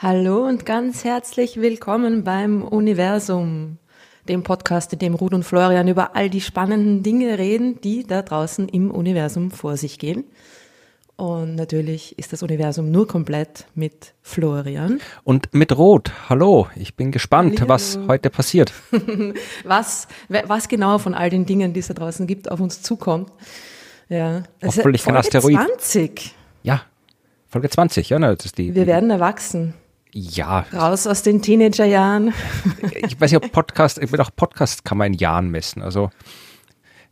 Hallo und ganz herzlich willkommen beim Universum, dem Podcast, in dem Ruth und Florian über all die spannenden Dinge reden, die da draußen im Universum vor sich gehen. Und natürlich ist das Universum nur komplett mit Florian. Und mit Rot. Hallo, ich bin gespannt, Hallo. was heute passiert. was, was genau von all den Dingen, die es da draußen gibt, auf uns zukommt. Ja. Also Hoffentlich kein Asteroid. 20. Ja, Folge 20, ja, das ist die. Wir werden erwachsen. Ja. Raus aus den Teenagerjahren. ich weiß nicht, ob Podcast, ich will auch Podcast kann man in Jahren messen. Also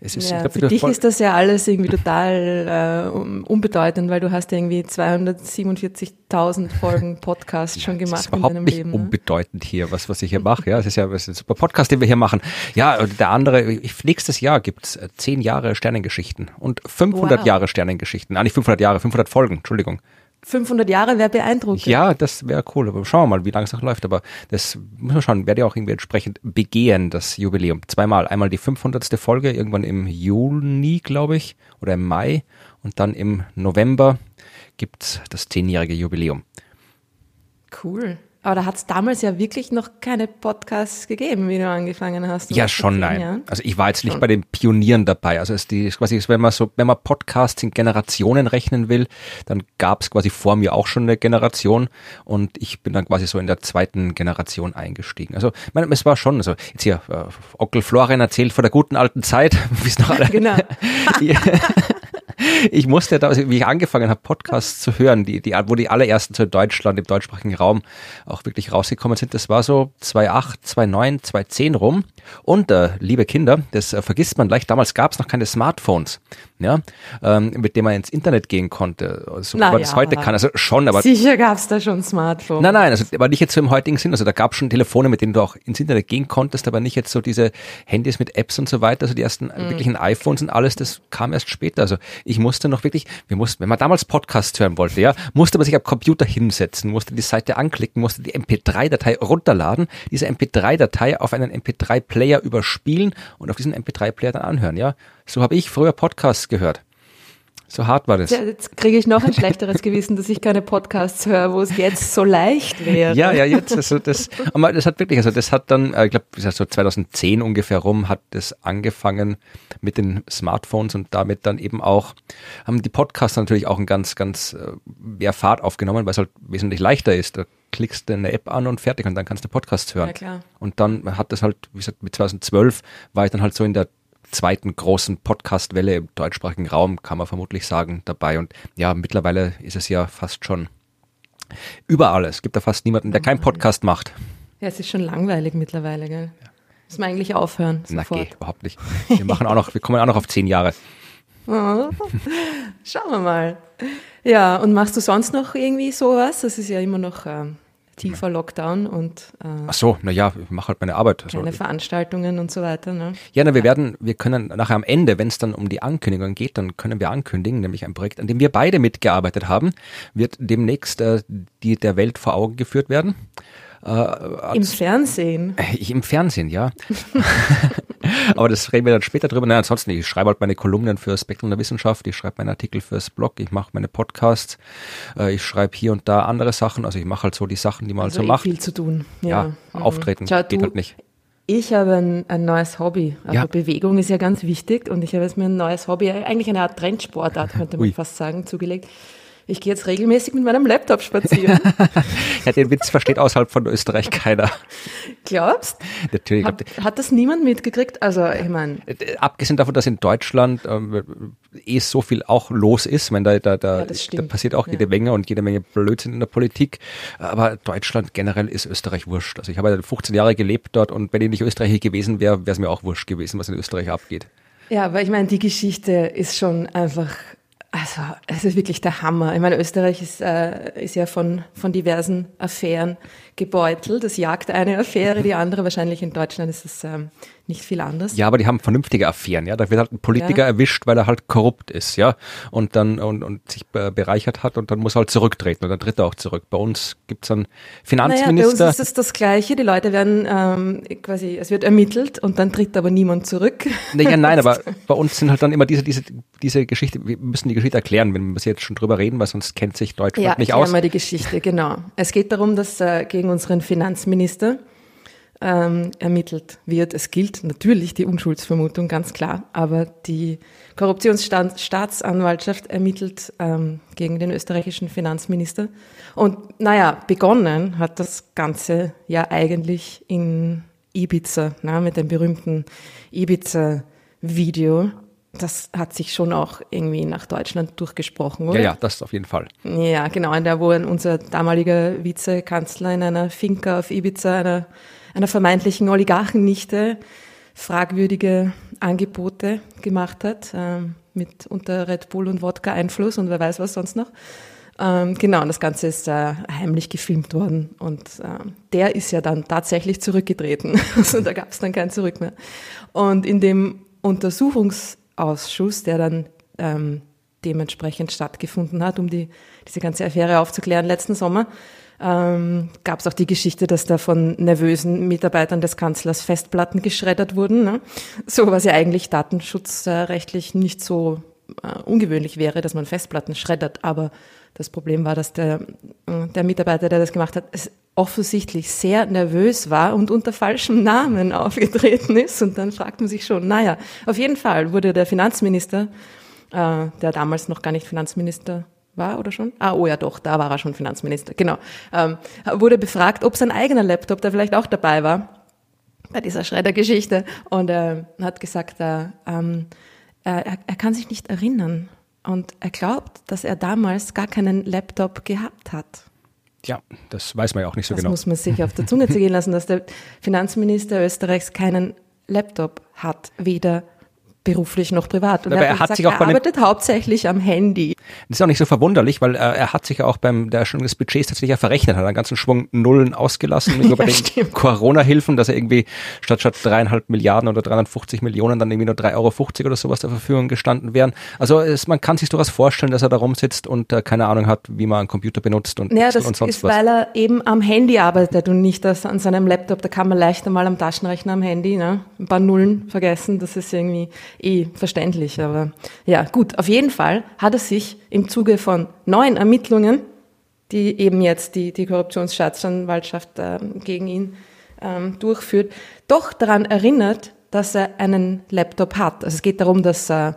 es ist, ja, glaub, für dich ist das ja alles irgendwie total äh, unbedeutend, weil du hast ja irgendwie 247.000 Folgen Podcast schon gemacht das ist überhaupt in deinem nicht Leben. Ne? unbedeutend hier, was, was ich hier mache. Ja, es ist ja es ist ein super Podcast, den wir hier machen. Ja, der andere, ich, nächstes Jahr gibt's äh, zehn Jahre Sternengeschichten und 500 wow. Jahre Sternengeschichten. Ah, nicht 500 Jahre, 500 Folgen, Entschuldigung. 500 Jahre wäre beeindruckend. Ja, das wäre cool. Aber schauen wir mal, wie lange es noch läuft. Aber das muss man schauen, werde ja auch irgendwie entsprechend begehen, das Jubiläum. Zweimal. Einmal die 500. Folge, irgendwann im Juni, glaube ich, oder im Mai. Und dann im November gibt's das zehnjährige Jubiläum. Cool. Aber da hat es damals ja wirklich noch keine Podcasts gegeben, wie du angefangen hast. Ja, schon nein. Jahren. Also ich war jetzt nicht schon. bei den Pionieren dabei. Also es die quasi, wenn man so, wenn man Podcasts in Generationen rechnen will, dann gab es quasi vor mir auch schon eine Generation und ich bin dann quasi so in der zweiten Generation eingestiegen. Also ich meine, es war schon, also jetzt hier, äh, Onkel Florian erzählt von der guten alten Zeit, wie es noch alle. genau. ich musste da, also wie ich angefangen habe, Podcasts zu hören, die, die, wo die allerersten zu Deutschland, im deutschsprachigen Raum auch wirklich rausgekommen sind, das war so 2008, 2009, 2010 rum. Und äh, liebe Kinder, das äh, vergisst man leicht, damals gab es noch keine Smartphones, ja, ähm, mit dem man ins Internet gehen konnte, so wie man das heute kann. Also schon, aber. Sicher gab es da schon Smartphones. Nein, nein, also aber nicht jetzt so im heutigen Sinn. Also da gab es schon Telefone, mit denen du auch ins Internet gehen konntest, aber nicht jetzt so diese Handys mit Apps und so weiter. Also die ersten mhm. wirklichen iPhones und alles, das kam erst später. Also ich musste noch wirklich, wir mussten, wenn man damals Podcasts hören wollte, ja, musste man sich am Computer hinsetzen, musste die Seite anklicken, musste die MP3-Datei runterladen, diese MP3-Datei auf einen MP3-Player überspielen und auf diesen MP3-Player dann anhören, ja. So habe ich früher Podcasts gehört. So hart war das. Ja, jetzt kriege ich noch ein schlechteres Gewissen, dass ich keine Podcasts höre, wo es jetzt so leicht wäre. Ja, ja, jetzt. Also das, aber das hat wirklich, also das hat dann, äh, ich glaube, so 2010 ungefähr rum, hat das angefangen mit den Smartphones und damit dann eben auch, haben die Podcasts natürlich auch einen ganz, ganz äh, mehr Fahrt aufgenommen, weil es halt wesentlich leichter ist. Da klickst du eine App an und fertig und dann kannst du Podcasts hören. Ja, klar. Und dann hat das halt, wie gesagt, mit 2012 war ich dann halt so in der zweiten großen Podcast-Welle im deutschsprachigen Raum, kann man vermutlich sagen, dabei. Und ja, mittlerweile ist es ja fast schon überall. Es gibt da fast niemanden, der keinen Podcast macht. Ja, es ist schon langweilig mittlerweile, gell? Ja. Muss man eigentlich aufhören. Na, geh, überhaupt nicht. Wir machen auch noch, wir kommen auch noch auf zehn Jahre. Oh, schauen wir mal. Ja, und machst du sonst noch irgendwie sowas? Das ist ja immer noch ähm, tiefer Lockdown und äh, Ach so, naja, ich mache halt meine Arbeit. Also, keine Veranstaltungen und so weiter. Ne? Ja, na, wir werden, wir können nachher am Ende, wenn es dann um die Ankündigung geht, dann können wir ankündigen, nämlich ein Projekt, an dem wir beide mitgearbeitet haben, wird demnächst äh, die der Welt vor Augen geführt werden. Äh, Im Fernsehen? Äh, Im Fernsehen, ja. Aber das reden wir dann später drüber. Nein, ansonsten, ich schreibe halt meine Kolumnen für Spektrum der Wissenschaft, ich schreibe meine Artikel fürs Blog, ich mache meine Podcasts, äh, ich schreibe hier und da andere Sachen. Also ich mache halt so die Sachen, die man also halt so eh macht. viel zu tun. Ja, ja mhm. auftreten Schau, geht halt nicht. Ich habe ein, ein neues Hobby. Also ja. Bewegung ist ja ganz wichtig und ich habe jetzt mir ein neues Hobby, eigentlich eine Art Trendsportart, könnte man Ui. fast sagen, zugelegt ich gehe jetzt regelmäßig mit meinem Laptop spazieren. ja, den Witz versteht außerhalb von Österreich keiner. Glaubst? Natürlich. Hat, hat das niemand mitgekriegt? Also, ich meine. Äh, abgesehen davon, dass in Deutschland ähm, eh so viel auch los ist, meine, da, da, da, ja, da passiert auch jede ja. Menge und jede Menge Blödsinn in der Politik. Aber Deutschland generell ist Österreich wurscht. Also ich habe ja 15 Jahre gelebt dort und wenn ich nicht Österreicher gewesen wäre, wäre es mir auch wurscht gewesen, was in Österreich abgeht. Ja, aber ich meine, die Geschichte ist schon einfach also, es ist wirklich der Hammer. Ich meine, Österreich ist, äh, ist ja von, von diversen Affären gebeutelt. Das jagt eine Affäre, die andere. Wahrscheinlich in Deutschland ist es ähm, nicht viel anders. Ja, aber die haben vernünftige Affären, ja. Da wird halt ein Politiker ja. erwischt, weil er halt korrupt ist, ja. Und dann und, und sich bereichert hat und dann muss er halt zurücktreten und dann tritt er auch zurück. Bei uns gibt's einen Finanzminister. Naja, bei uns ist es das Gleiche. Die Leute werden ähm, quasi, es wird ermittelt und dann tritt aber niemand zurück. Naja, nein, aber bei uns sind halt dann immer diese, diese, diese Geschichte, wir müssen die Geschichte erklären, wenn wir jetzt schon drüber reden, weil sonst kennt sich Deutschland ja, nicht aus. Ja, mal die Geschichte, genau. Es geht darum, dass äh, gegen unseren Finanzminister ähm, ermittelt wird. Es gilt natürlich die Unschuldsvermutung, ganz klar, aber die Korruptionsstaatsanwaltschaft ermittelt ähm, gegen den österreichischen Finanzminister. Und naja, begonnen hat das Ganze ja eigentlich in Ibiza, na, mit dem berühmten Ibiza-Video. Das hat sich schon auch irgendwie nach Deutschland durchgesprochen, oder? Ja, ja, das auf jeden Fall. Ja, genau. Und da, wo unser damaliger Vizekanzler in einer Finca auf Ibiza, einer einer vermeintlichen Oligarchennichte fragwürdige Angebote gemacht hat, äh, mit unter Red Bull und Wodka Einfluss und wer weiß was sonst noch. Ähm, genau, und das Ganze ist äh, heimlich gefilmt worden und äh, der ist ja dann tatsächlich zurückgetreten. also da gab es dann kein Zurück mehr. Und in dem Untersuchungsausschuss, der dann ähm, dementsprechend stattgefunden hat, um die, diese ganze Affäre aufzuklären letzten Sommer, ähm, gab es auch die Geschichte, dass da von nervösen Mitarbeitern des Kanzlers Festplatten geschreddert wurden. Ne? So was ja eigentlich datenschutzrechtlich nicht so äh, ungewöhnlich wäre, dass man Festplatten schreddert. Aber das Problem war, dass der, äh, der Mitarbeiter, der das gemacht hat, offensichtlich sehr nervös war und unter falschem Namen aufgetreten ist. Und dann fragt man sich schon, naja, auf jeden Fall wurde der Finanzminister, äh, der damals noch gar nicht Finanzminister war oder schon? Ah, oh ja, doch, da war er schon Finanzminister, genau. Ähm, wurde befragt, ob sein eigener Laptop da vielleicht auch dabei war bei dieser Schredder-Geschichte und äh, hat gesagt, äh, ähm, er, er kann sich nicht erinnern und er glaubt, dass er damals gar keinen Laptop gehabt hat. Ja, das weiß man ja auch nicht so das genau. Das muss man sich auf der Zunge zergehen lassen, dass der Finanzminister Österreichs keinen Laptop hat, weder beruflich noch privat. Und Aber er, hat gesagt, sich auch er arbeitet hauptsächlich am Handy. Das ist auch nicht so verwunderlich, weil äh, er hat sich ja auch beim der Erstellung des Budgets tatsächlich ja verrechnet, hat einen ganzen Schwung Nullen ausgelassen ja, bei den Corona-Hilfen, dass er irgendwie statt statt dreieinhalb Milliarden oder 350 Millionen dann irgendwie nur 3,50 Euro oder sowas zur Verfügung gestanden wären. Also es, man kann sich durchaus vorstellen, dass er da rumsitzt und äh, keine Ahnung hat, wie man einen Computer benutzt und, ja, das und sonst ist, was. weil er eben am Handy arbeitet und nicht das an seinem Laptop. Da kann man leichter mal am Taschenrechner am Handy ne? ein paar Nullen vergessen. Das ist irgendwie eh verständlich aber ja, gut. Auf jeden Fall hat er sich im Zuge von neuen Ermittlungen, die eben jetzt die, die Korruptionsstaatsanwaltschaft äh, gegen ihn ähm, durchführt, doch daran erinnert, dass er einen Laptop hat. Also es geht darum, dass äh,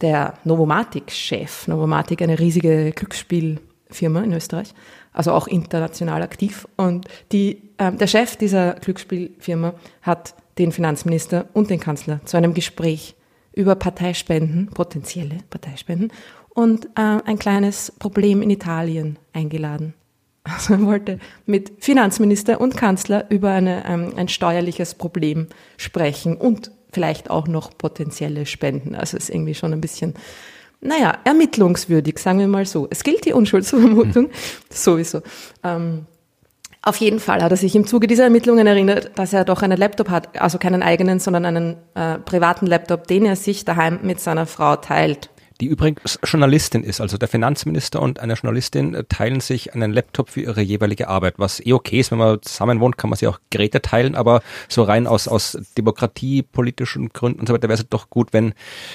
der Novomatic-Chef, Novomatic eine riesige Glücksspielfirma in Österreich, also auch international aktiv, und die, äh, der Chef dieser Glücksspielfirma hat den Finanzminister und den Kanzler zu einem Gespräch über Parteispenden, potenzielle Parteispenden und äh, ein kleines Problem in Italien eingeladen. Also er wollte mit Finanzminister und Kanzler über eine, ähm, ein steuerliches Problem sprechen und vielleicht auch noch potenzielle Spenden. Also ist irgendwie schon ein bisschen, naja, ermittlungswürdig, sagen wir mal so. Es gilt die Unschuldsvermutung, hm. sowieso. Ähm, auf jeden Fall hat er sich im Zuge dieser Ermittlungen erinnert, dass er doch einen Laptop hat, also keinen eigenen, sondern einen äh, privaten Laptop, den er sich daheim mit seiner Frau teilt die übrigens Journalistin ist. Also der Finanzminister und eine Journalistin äh, teilen sich einen Laptop für ihre jeweilige Arbeit, was eh okay ist. Wenn man zusammen wohnt, kann man sich auch Geräte teilen, aber so rein aus, aus Demokratie, politischen Gründen und so weiter wäre es doch gut, wenn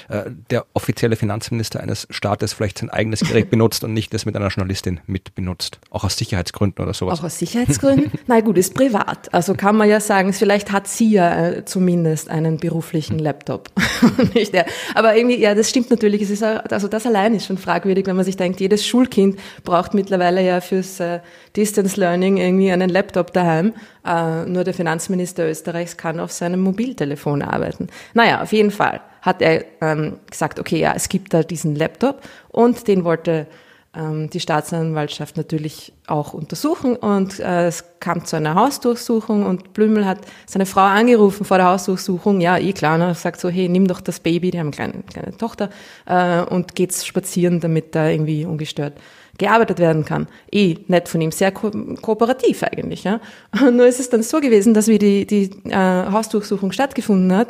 äh, der offizielle Finanzminister eines Staates vielleicht sein eigenes Gerät benutzt und nicht das mit einer Journalistin mit benutzt. Auch aus Sicherheitsgründen oder sowas. Auch aus Sicherheitsgründen? Na gut, ist privat. Also kann man ja sagen, vielleicht hat sie ja äh, zumindest einen beruflichen Laptop. nicht der. Aber irgendwie, ja, das stimmt natürlich. Es ist also das allein ist schon fragwürdig, wenn man sich denkt, jedes Schulkind braucht mittlerweile ja fürs äh, Distance Learning irgendwie einen Laptop daheim. Äh, nur der Finanzminister Österreichs kann auf seinem Mobiltelefon arbeiten. Naja, auf jeden Fall hat er ähm, gesagt, okay, ja, es gibt da diesen Laptop und den wollte ähm, die Staatsanwaltschaft natürlich auch untersuchen und äh, es kam zu einer Hausdurchsuchung und Blümel hat seine Frau angerufen vor der Hausdurchsuchung, ja, eh klar, ne, sagt so, hey, nimm doch das Baby, die haben eine kleine, kleine Tochter äh, und geht's spazieren, damit da irgendwie ungestört gearbeitet werden kann. Eh nett von ihm, sehr ko kooperativ eigentlich. Ja. Nur ist es dann so gewesen, dass wie die, die äh, Hausdurchsuchung stattgefunden hat,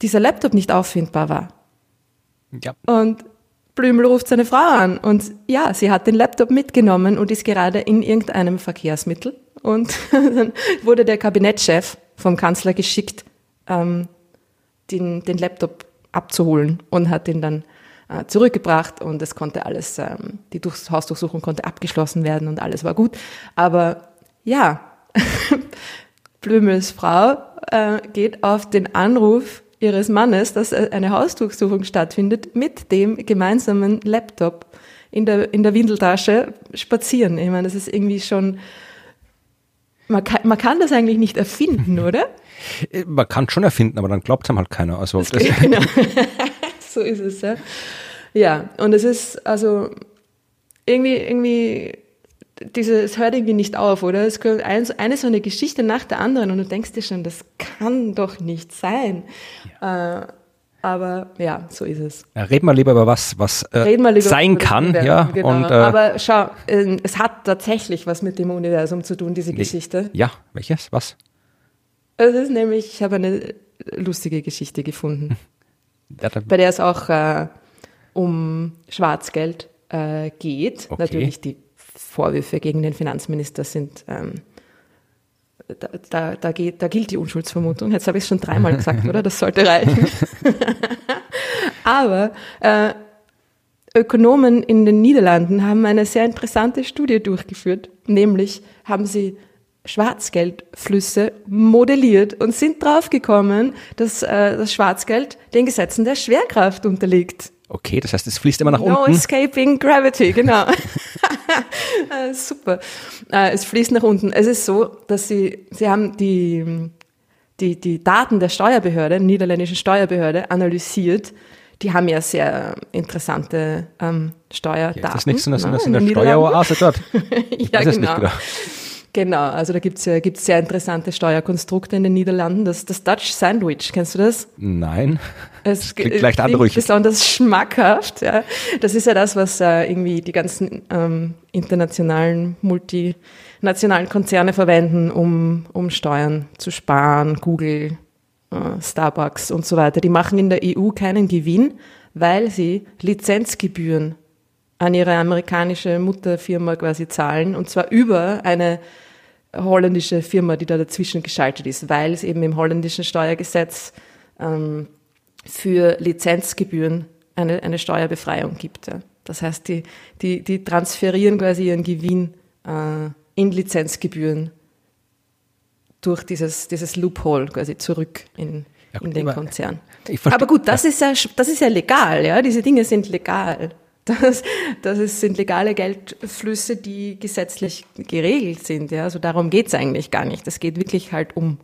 dieser Laptop nicht auffindbar war. Ja. Und Blümel ruft seine Frau an und ja, sie hat den Laptop mitgenommen und ist gerade in irgendeinem Verkehrsmittel. Und dann wurde der Kabinettschef vom Kanzler geschickt, ähm, den, den Laptop abzuholen und hat ihn dann äh, zurückgebracht und es konnte alles, ähm, die Durchs Hausdurchsuchung konnte abgeschlossen werden und alles war gut. Aber ja, Blümels Frau äh, geht auf den Anruf ihres Mannes, dass eine Hausdurchsuchung stattfindet, mit dem gemeinsamen Laptop in der, in der Windeltasche spazieren. Ich meine, das ist irgendwie schon, man kann, man kann das eigentlich nicht erfinden, oder? Äh, man kann schon erfinden, aber dann glaubt es einem halt keiner. Also das das genau. so ist es, ja. Ja, und es ist also irgendwie, irgendwie diese, es hört irgendwie nicht auf, oder? Es kommt eine, so eine Geschichte nach der anderen und du denkst dir schon, das kann doch nicht sein. Ja. Äh, aber ja, so ist es. Ja, reden wir lieber über was, was äh, sein kann, ja. Genau. Und, äh, aber schau, äh, es hat tatsächlich was mit dem Universum zu tun, diese Geschichte. Ja, welches? Was? Es ist nämlich, ich habe eine lustige Geschichte gefunden, ja, bei der es auch äh, um Schwarzgeld äh, geht. Okay. Natürlich die Vorwürfe gegen den Finanzminister sind, ähm, da, da, da, geht, da gilt die Unschuldsvermutung. Jetzt habe ich es schon dreimal gesagt, oder? Das sollte reichen. Aber äh, Ökonomen in den Niederlanden haben eine sehr interessante Studie durchgeführt, nämlich haben sie Schwarzgeldflüsse modelliert und sind draufgekommen, dass äh, das Schwarzgeld den Gesetzen der Schwerkraft unterliegt. Okay, das heißt, es fließt immer nach no unten. No escaping gravity, genau. Äh, super. Äh, es fließt nach unten. Es ist so, dass sie, sie haben die, die, die Daten der Steuerbehörde, niederländischen Steuerbehörde, analysiert. Die haben ja sehr interessante ähm, Steuerdaten. Ja, das ist nicht so, dass no, in der Steueroase dort. ja, genau. Genau, also da gibt's ja gibt's sehr interessante Steuerkonstrukte in den Niederlanden. Das, das Dutch Sandwich, kennst du das? Nein. Es klingt leicht anrüchig. besonders schmackhaft. Ja. Das ist ja das, was äh, irgendwie die ganzen ähm, internationalen, multinationalen Konzerne verwenden, um, um Steuern zu sparen. Google, äh, Starbucks und so weiter. Die machen in der EU keinen Gewinn, weil sie Lizenzgebühren an ihre amerikanische Mutterfirma quasi zahlen und zwar über eine holländische Firma, die da dazwischen geschaltet ist, weil es eben im holländischen Steuergesetz ähm, für Lizenzgebühren eine, eine Steuerbefreiung gibt. Ja. Das heißt, die, die, die transferieren quasi ihren Gewinn äh, in Lizenzgebühren durch dieses, dieses Loophole quasi zurück in, ja, in den Konzern. Aber gut, das ist ja, das ist ja legal, ja. Diese Dinge sind legal. Das, das ist, sind legale Geldflüsse, die gesetzlich geregelt sind. Ja? Also darum geht's eigentlich gar nicht. Es geht wirklich halt um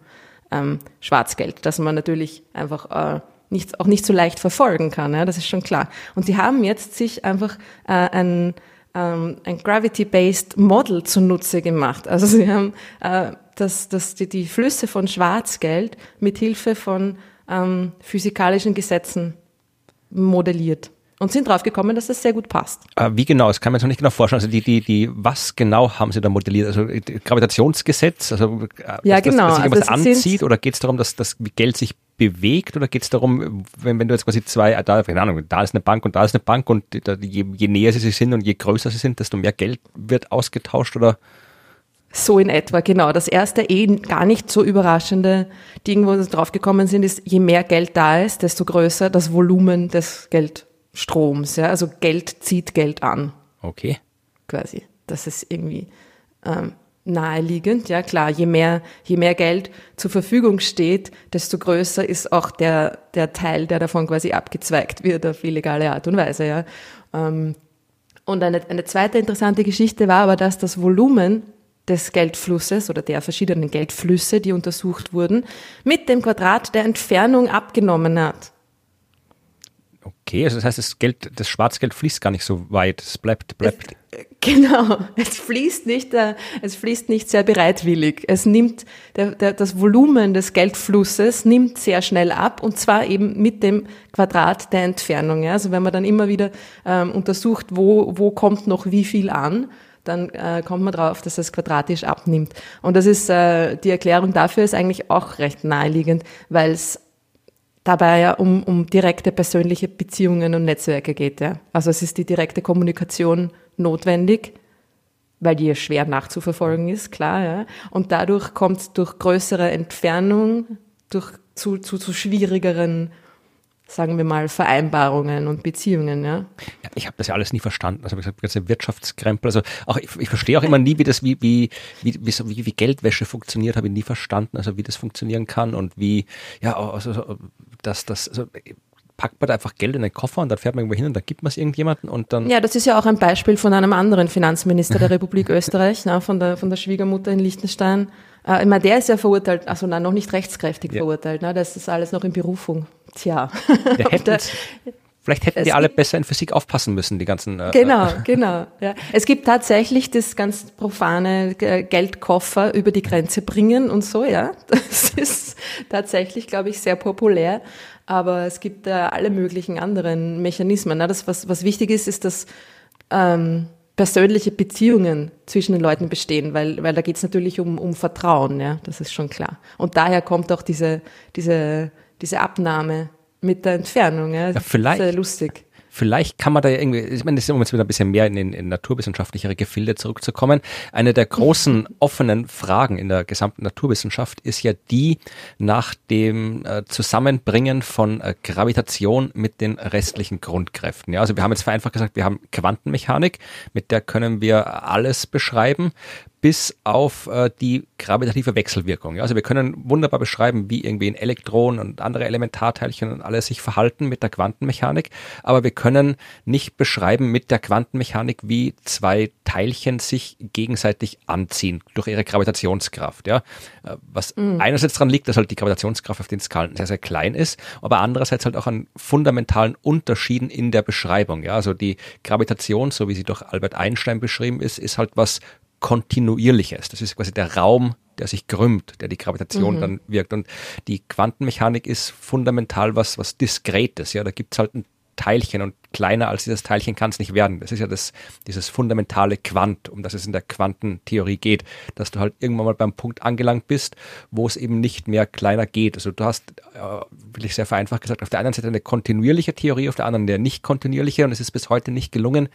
ähm, Schwarzgeld, das man natürlich einfach äh, nicht, auch nicht so leicht verfolgen kann. Ja? Das ist schon klar. Und sie haben jetzt sich einfach äh, ein, ähm, ein Gravity-Based Model zunutze gemacht. Also sie haben äh, das, das, die, die Flüsse von Schwarzgeld mit Hilfe von ähm, physikalischen Gesetzen modelliert und sind drauf gekommen, dass das sehr gut passt. Äh, wie genau? Das kann man sich noch nicht genau vorstellen. Also die, die, die, was genau haben Sie da modelliert? Also äh, Gravitationsgesetz? Also äh, ja, genau. Dass, dass sich also anzieht oder geht es darum, dass das Geld sich bewegt oder geht es darum, wenn, wenn du jetzt quasi zwei, da, keine Ahnung, da ist eine Bank und da ist eine Bank und je, je näher sie sind und je größer sie sind, desto mehr Geld wird ausgetauscht oder? So in etwa, genau. Das erste eh gar nicht so überraschende Ding, wo wir drauf gekommen sind, ist, je mehr Geld da ist, desto größer das Volumen des Geld Stroms. Ja? Also Geld zieht Geld an. Okay. Quasi. Das ist irgendwie ähm, naheliegend. Ja klar, je mehr, je mehr Geld zur Verfügung steht, desto größer ist auch der, der Teil, der davon quasi abgezweigt wird auf illegale Art und Weise. Ja. Ähm, und eine, eine zweite interessante Geschichte war aber, dass das Volumen des Geldflusses oder der verschiedenen Geldflüsse, die untersucht wurden, mit dem Quadrat der Entfernung abgenommen hat. Okay, also das heißt, das Geld, das Schwarzgeld fließt gar nicht so weit. Es bleibt, bleibt. Es, genau, es fließt nicht, äh, es fließt nicht sehr bereitwillig. Es nimmt, der, der, das Volumen des Geldflusses nimmt sehr schnell ab und zwar eben mit dem Quadrat der Entfernung. Ja? Also wenn man dann immer wieder ähm, untersucht, wo, wo kommt noch wie viel an, dann äh, kommt man drauf, dass es quadratisch abnimmt. Und das ist, äh, die Erklärung dafür ist eigentlich auch recht naheliegend, weil es dabei ja um, um direkte persönliche Beziehungen und Netzwerke geht. Ja. Also es ist die direkte Kommunikation notwendig, weil die ja schwer nachzuverfolgen ist, klar. Ja. Und dadurch kommt durch größere Entfernung durch, zu, zu, zu schwierigeren sagen wir mal, Vereinbarungen und Beziehungen, ja. ja ich habe das ja alles nie verstanden. Also wie gesagt, ganze Wirtschaftskrempel. Also auch ich, ich verstehe auch immer nie, wie das, wie, wie, wie, wie, wie Geldwäsche funktioniert, habe ich nie verstanden, also wie das funktionieren kann und wie, ja, also dass das, also packt man da einfach Geld in den Koffer und dann fährt man irgendwo hin und dann gibt man es irgendjemanden und dann. Ja, das ist ja auch ein Beispiel von einem anderen Finanzminister der Republik Österreich, na, von, der, von der Schwiegermutter in Liechtenstein. Äh, ich meine, der ist ja verurteilt, also nein, noch nicht rechtskräftig ja. verurteilt, ne? das ist alles noch in Berufung. Tja. Der Vielleicht hätten die alle besser in Physik aufpassen müssen, die ganzen. Äh, genau, genau. Ja. Es gibt tatsächlich das ganz profane Geldkoffer über die Grenze bringen und so, ja. Das ist tatsächlich, glaube ich, sehr populär. Aber es gibt äh, alle möglichen anderen Mechanismen. Ne? Das, was, was wichtig ist, ist, dass ähm, persönliche Beziehungen zwischen den Leuten bestehen, weil, weil da geht es natürlich um, um Vertrauen, ja. Das ist schon klar. Und daher kommt auch diese, diese, diese Abnahme mit der Entfernung. Ja, ja vielleicht. Sehr lustig. Vielleicht kann man da ja irgendwie, ich meine, das ist um jetzt wieder ein bisschen mehr in, in, in naturwissenschaftlichere Gefilde zurückzukommen. Eine der großen offenen Fragen in der gesamten Naturwissenschaft ist ja die nach dem äh, Zusammenbringen von äh, Gravitation mit den restlichen Grundkräften. Ja, also wir haben jetzt vereinfacht gesagt, wir haben Quantenmechanik, mit der können wir alles beschreiben bis auf äh, die gravitative Wechselwirkung. Ja, also wir können wunderbar beschreiben, wie irgendwie ein Elektron und andere Elementarteilchen und alles sich verhalten mit der Quantenmechanik, aber wir können nicht beschreiben mit der Quantenmechanik, wie zwei Teilchen sich gegenseitig anziehen durch ihre Gravitationskraft. Ja, äh, was mhm. einerseits daran liegt, dass halt die Gravitationskraft auf den Skalen sehr sehr klein ist, aber andererseits halt auch an fundamentalen Unterschieden in der Beschreibung. Ja, also die Gravitation, so wie sie durch Albert Einstein beschrieben ist, ist halt was kontinuierliches. Das ist quasi der Raum, der sich krümmt, der die Gravitation mhm. dann wirkt. Und die Quantenmechanik ist fundamental was, was Diskretes. Ja, da gibt's halt ein Teilchen und kleiner als dieses Teilchen kann es nicht werden. Das ist ja das, dieses fundamentale Quant, um das es in der Quantentheorie geht, dass du halt irgendwann mal beim Punkt angelangt bist, wo es eben nicht mehr kleiner geht. Also du hast, äh, will ich sehr vereinfacht gesagt, auf der einen Seite eine kontinuierliche Theorie, auf der anderen eine nicht kontinuierliche und es ist bis heute nicht gelungen,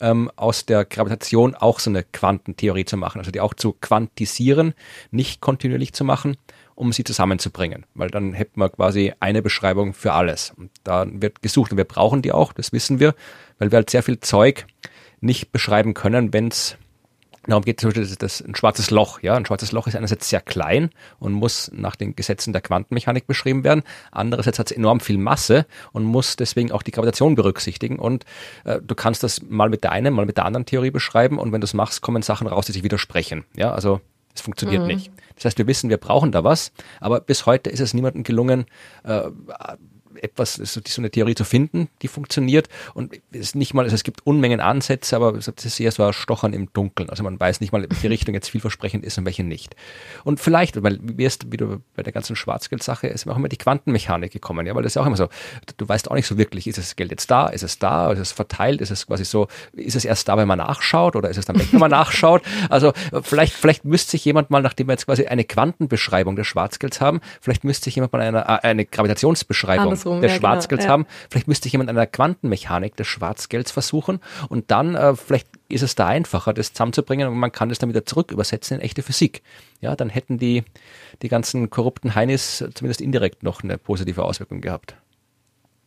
ähm, aus der Gravitation auch so eine Quantentheorie zu machen, also die auch zu quantisieren, nicht kontinuierlich zu machen um sie zusammenzubringen, weil dann hätten wir quasi eine Beschreibung für alles. Und da wird gesucht und wir brauchen die auch, das wissen wir, weil wir halt sehr viel Zeug nicht beschreiben können, wenn es Darum geht zum Beispiel das, das ein schwarzes Loch. Ja, ein schwarzes Loch ist einerseits sehr klein und muss nach den Gesetzen der Quantenmechanik beschrieben werden. Andererseits hat es enorm viel Masse und muss deswegen auch die Gravitation berücksichtigen. Und äh, du kannst das mal mit der einen, mal mit der anderen Theorie beschreiben. Und wenn du es machst, kommen Sachen raus, die sich widersprechen. Ja, also es funktioniert mhm. nicht. Das heißt, wir wissen, wir brauchen da was, aber bis heute ist es niemandem gelungen, äh, etwas, so, eine Theorie zu finden, die funktioniert. Und es ist nicht mal, also es gibt Unmengen Ansätze, aber es ist eher so ein Stochern im Dunkeln. Also man weiß nicht mal, welche Richtung jetzt vielversprechend ist und welche nicht. Und vielleicht, weil wie erst wieder bei der ganzen Schwarzgeldsache ist mir auch immer die Quantenmechanik gekommen, ja, weil das ist auch immer so, du weißt auch nicht so wirklich, ist das Geld jetzt da, ist es da, ist es verteilt, ist es quasi so, ist es erst da, wenn man nachschaut oder ist es dann weg, wenn man nachschaut? Also vielleicht, vielleicht müsste sich jemand mal, nachdem wir jetzt quasi eine Quantenbeschreibung des Schwarzgelds haben, vielleicht müsste sich jemand mal eine, äh, eine Gravitationsbeschreibung Andersrum, des ja, genau, Schwarzgelds genau, ja. haben. Vielleicht müsste jemand an der Quantenmechanik des Schwarzgelds versuchen und dann äh, vielleicht ist es da einfacher, das zusammenzubringen und man kann das dann wieder zurück übersetzen in echte Physik. Ja, dann hätten die, die ganzen korrupten Heinis zumindest indirekt noch eine positive Auswirkung gehabt.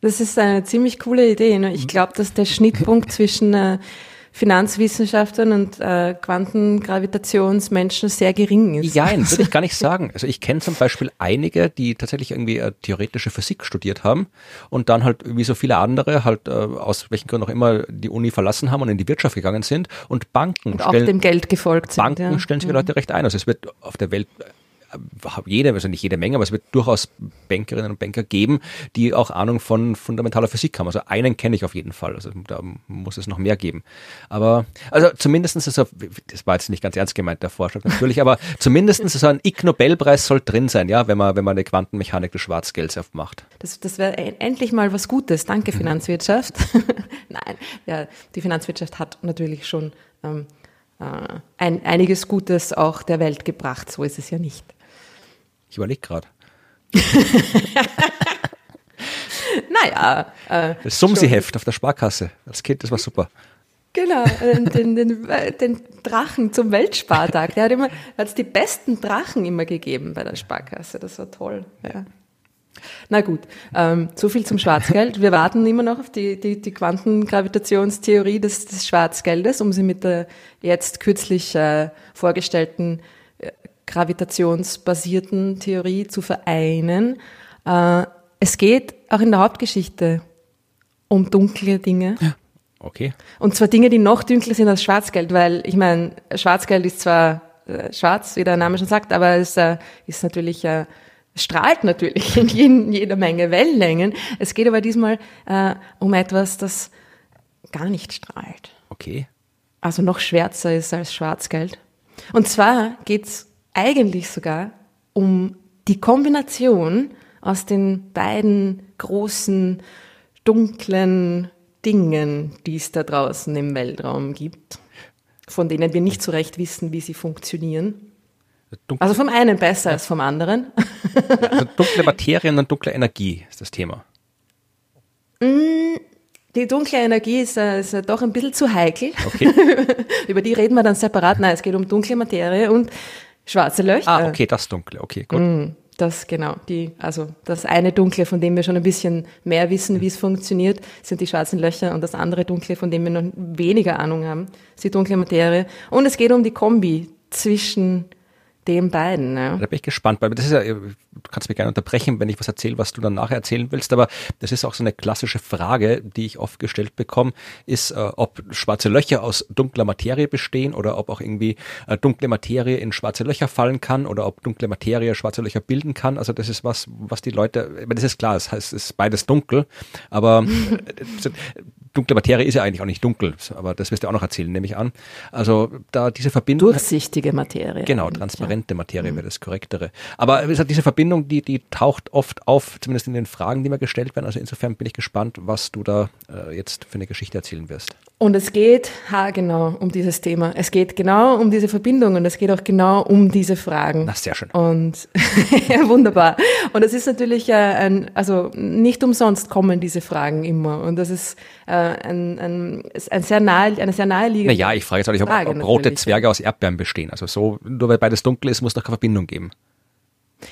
Das ist eine ziemlich coole Idee. Ne? Ich mhm. glaube, dass der Schnittpunkt zwischen äh, Finanzwissenschaftlern und äh, Quantengravitationsmenschen sehr gering ist. Ja, würde ich gar nicht sagen. Also ich kenne zum Beispiel einige, die tatsächlich irgendwie äh, theoretische Physik studiert haben und dann halt wie so viele andere halt äh, aus welchen Gründen auch immer die Uni verlassen haben und in die Wirtschaft gegangen sind und Banken und stellen, auch dem Geld gefolgt sind. Banken ja. stellen sich die Leute recht ein. Also es wird auf der Welt jede, also nicht jede Menge, aber es wird durchaus Bankerinnen und Banker geben, die auch Ahnung von fundamentaler Physik haben. Also einen kenne ich auf jeden Fall. Also da muss es noch mehr geben. Aber also zumindestens ist das war jetzt nicht ganz ernst gemeint, der Vorschlag natürlich, aber zumindestens so ein Ig Nobelpreis soll drin sein, ja, wenn man, wenn man eine Quantenmechanik des Schwarzgelds aufmacht. Das, das wäre endlich mal was Gutes. Danke, mhm. Finanzwirtschaft. Nein, ja, die Finanzwirtschaft hat natürlich schon ähm, äh, ein, einiges Gutes auch der Welt gebracht. So ist es ja nicht. Ich überlege gerade. naja. Äh, das Sumsi-Heft auf der Sparkasse als Kind, das war super. Genau, den, den, den, Drachen zum Weltspartag. Der hat immer, hat es die besten Drachen immer gegeben bei der Sparkasse. Das war toll. Ja. Na gut, ähm, so viel zum Schwarzgeld. Wir warten immer noch auf die, die, die Quantengravitationstheorie des, des Schwarzgeldes, um sie mit der jetzt kürzlich äh, vorgestellten gravitationsbasierten Theorie zu vereinen. Äh, es geht auch in der Hauptgeschichte um dunkle Dinge. Ja. Okay. Und zwar Dinge, die noch dunkler sind als Schwarzgeld, weil ich meine, Schwarzgeld ist zwar äh, schwarz, wie der Name schon sagt, aber es äh, ist natürlich äh, strahlt natürlich in jeden, jeder Menge Wellenlängen. Es geht aber diesmal äh, um etwas, das gar nicht strahlt. Okay. Also noch schwärzer ist als Schwarzgeld. Und zwar geht's eigentlich sogar um die Kombination aus den beiden großen, dunklen Dingen, die es da draußen im Weltraum gibt, von denen wir nicht so recht wissen, wie sie funktionieren. Dunkle, also vom einen besser ja. als vom anderen. Also dunkle Materien und dunkle Energie ist das Thema. Mm, die dunkle Energie ist, äh, ist doch ein bisschen zu heikel. Okay. Über die reden wir dann separat. Nein, es geht um dunkle Materie und schwarze Löcher. Ah, okay, das dunkle, okay, gut. Mm, das genau, die, also das eine dunkle, von dem wir schon ein bisschen mehr wissen, wie es funktioniert, sind die schwarzen Löcher und das andere dunkle, von dem wir noch weniger Ahnung haben, ist die dunkle Materie. Und es geht um die Kombi zwischen den beiden. Ja. Da bin ich gespannt, weil das ist ja, du kannst mich gerne unterbrechen, wenn ich was erzähle, was du dann nachher erzählen willst, aber das ist auch so eine klassische Frage, die ich oft gestellt bekomme, ist, äh, ob schwarze Löcher aus dunkler Materie bestehen oder ob auch irgendwie äh, dunkle Materie in schwarze Löcher fallen kann oder ob dunkle Materie schwarze Löcher bilden kann. Also das ist was, was die Leute, das ist klar, es heißt, es ist beides dunkel, aber äh, dunkle Materie ist ja eigentlich auch nicht dunkel, aber das wirst du auch noch erzählen, nehme ich an. Also da diese Verbindung. Durchsichtige Materie. Genau, transparente ja. Materie mhm. wäre das korrektere. Aber es hat diese Verbindung, die, die taucht oft auf, zumindest in den Fragen, die mir gestellt werden. Also insofern bin ich gespannt, was du da äh, jetzt für eine Geschichte erzählen wirst. Und es geht ha, genau um dieses Thema. Es geht genau um diese Verbindung und es geht auch genau um diese Fragen. Na, sehr schön. Und wunderbar. Und es ist natürlich äh, ein, also nicht umsonst kommen diese Fragen immer. Und das ist äh, ein, ein, ein sehr nahe, eine sehr naheliegende Naja, ich frage jetzt auch nicht, ob, Frage, ob rote Zwerge aus Erdbeeren bestehen. Also so, nur weil beides dunkel ist, muss doch keine Verbindung geben.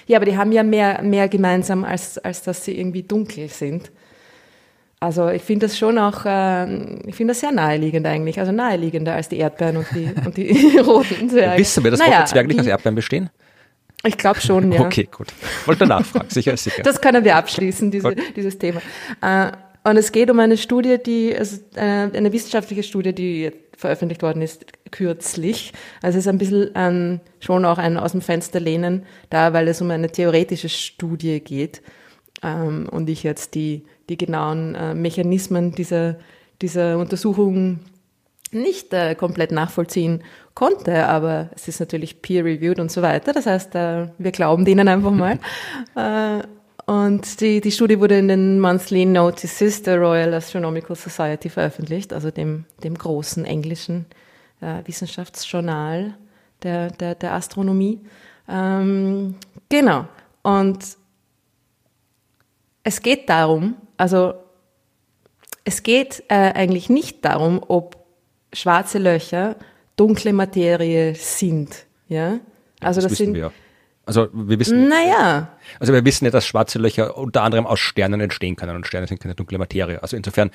Ja, aber die haben ja mehr, mehr gemeinsam, als, als dass sie irgendwie dunkel sind. Also ich finde das schon auch, äh, ich finde das sehr naheliegend eigentlich, also naheliegender als die Erdbeeren und die, und die roten Zwerge. Wissen wir, dass naja, rote Zwerge nicht aus Erdbeeren bestehen? Ich glaube schon, ja. Okay, gut. Wollte nachfragen, sicher, sicher. Das können wir abschließen, diese, dieses Thema. Äh, und es geht um eine Studie, die, also eine, eine wissenschaftliche Studie, die veröffentlicht worden ist kürzlich. Also es ist ein bisschen ähm, schon auch ein aus dem Fenster lehnen da, weil es um eine theoretische Studie geht ähm, und ich jetzt die die genauen äh, Mechanismen dieser, dieser Untersuchung nicht äh, komplett nachvollziehen konnte, aber es ist natürlich peer-reviewed und so weiter. Das heißt, äh, wir glauben denen einfach mal. äh, und die, die Studie wurde in den Monthly Notices der Royal Astronomical Society veröffentlicht, also dem, dem großen englischen äh, Wissenschaftsjournal der, der, der Astronomie. Ähm, genau. Und es geht darum, also es geht äh, eigentlich nicht darum, ob schwarze Löcher dunkle Materie sind. Ja? Also das, das sind. Wir. Also wir wissen. Naja, Also wir wissen ja, dass schwarze Löcher unter anderem aus Sternen entstehen können und Sterne sind keine dunkle Materie. Also insofern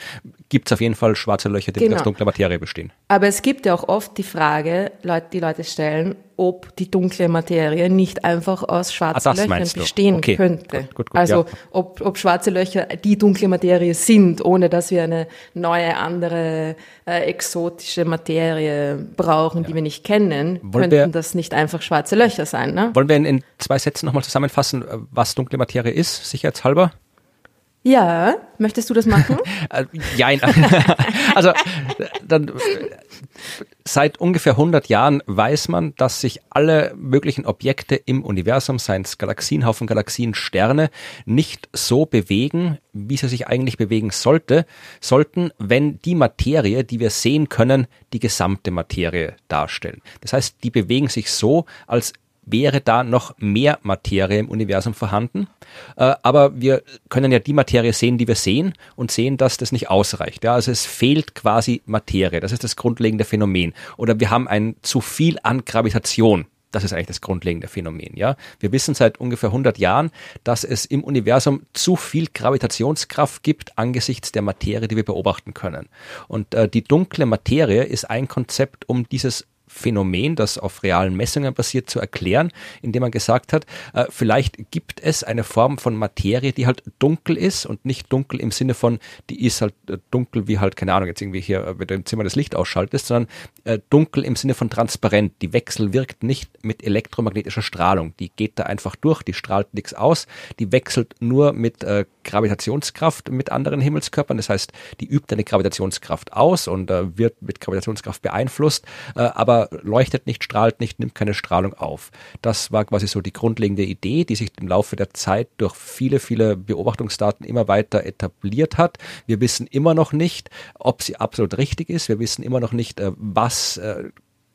gibt es auf jeden Fall schwarze Löcher, die genau. aus dunkler Materie bestehen. Aber es gibt ja auch oft die Frage, Leute, die Leute stellen, ob die dunkle Materie nicht einfach aus schwarzen ah, Löchern bestehen okay. könnte. Gut, gut, gut, also ja. ob, ob schwarze Löcher die dunkle Materie sind, ohne dass wir eine neue, andere, äh, exotische Materie brauchen, ja. die wir nicht kennen, wollen könnten wir, das nicht einfach schwarze Löcher sein. Ne? Wollen wir in, in zwei Sätzen nochmal zusammenfassen, was dunkle Materie ist, sicherheitshalber? Ja, möchtest du das machen? Äh, ja, also dann, seit ungefähr 100 Jahren weiß man, dass sich alle möglichen Objekte im Universum, seien es Galaxien, Haufen Galaxien, Sterne, nicht so bewegen, wie sie sich eigentlich bewegen sollte, sollten, wenn die Materie, die wir sehen können, die gesamte Materie darstellen. Das heißt, die bewegen sich so, als wäre da noch mehr Materie im Universum vorhanden. Äh, aber wir können ja die Materie sehen, die wir sehen und sehen, dass das nicht ausreicht. Ja, also es fehlt quasi Materie. Das ist das grundlegende Phänomen. Oder wir haben ein zu viel an Gravitation. Das ist eigentlich das grundlegende Phänomen, ja. Wir wissen seit ungefähr 100 Jahren, dass es im Universum zu viel Gravitationskraft gibt angesichts der Materie, die wir beobachten können. Und äh, die dunkle Materie ist ein Konzept, um dieses Phänomen, das auf realen Messungen basiert, zu erklären, indem man gesagt hat, äh, vielleicht gibt es eine Form von Materie, die halt dunkel ist und nicht dunkel im Sinne von, die ist halt äh, dunkel wie halt, keine Ahnung, jetzt irgendwie hier, wenn du im Zimmer das Licht ausschaltest, sondern äh, dunkel im Sinne von transparent. Die Wechsel wirkt nicht mit elektromagnetischer Strahlung. Die geht da einfach durch, die strahlt nichts aus, die wechselt nur mit äh, Gravitationskraft mit anderen Himmelskörpern. Das heißt, die übt eine Gravitationskraft aus und äh, wird mit Gravitationskraft beeinflusst, äh, aber leuchtet nicht, strahlt nicht, nimmt keine Strahlung auf. Das war quasi so die grundlegende Idee, die sich im Laufe der Zeit durch viele, viele Beobachtungsdaten immer weiter etabliert hat. Wir wissen immer noch nicht, ob sie absolut richtig ist. Wir wissen immer noch nicht, äh, was äh,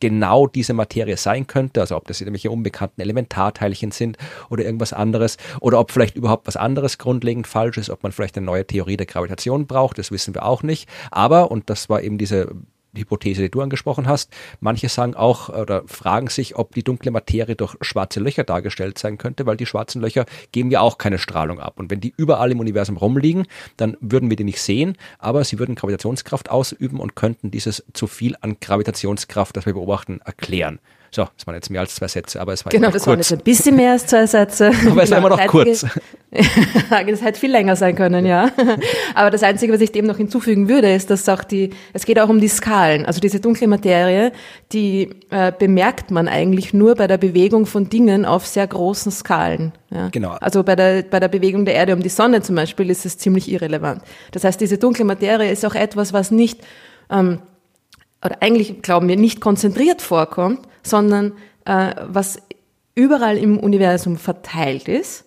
genau diese Materie sein könnte, also ob das irgendwelche unbekannten Elementarteilchen sind oder irgendwas anderes oder ob vielleicht überhaupt was anderes grundlegend falsch ist, ob man vielleicht eine neue Theorie der Gravitation braucht, das wissen wir auch nicht. Aber, und das war eben diese Hypothese, die du angesprochen hast. Manche sagen auch oder fragen sich, ob die dunkle Materie durch schwarze Löcher dargestellt sein könnte, weil die schwarzen Löcher geben ja auch keine Strahlung ab. Und wenn die überall im Universum rumliegen, dann würden wir die nicht sehen, aber sie würden Gravitationskraft ausüben und könnten dieses zu viel an Gravitationskraft, das wir beobachten, erklären. So, das waren jetzt mehr als zwei Sätze, aber es war Genau, das kurz. waren jetzt ein bisschen mehr als zwei Sätze. Aber es war immer noch kurz. das hätte viel länger sein können, ja. Aber das Einzige, was ich dem noch hinzufügen würde, ist, dass auch die, es geht auch um die Skalen. Also diese dunkle Materie, die äh, bemerkt man eigentlich nur bei der Bewegung von Dingen auf sehr großen Skalen. Ja. Genau. Also bei der, bei der Bewegung der Erde um die Sonne zum Beispiel ist es ziemlich irrelevant. Das heißt, diese dunkle Materie ist auch etwas, was nicht, ähm, oder eigentlich glauben wir, nicht konzentriert vorkommt, sondern äh, was überall im Universum verteilt ist,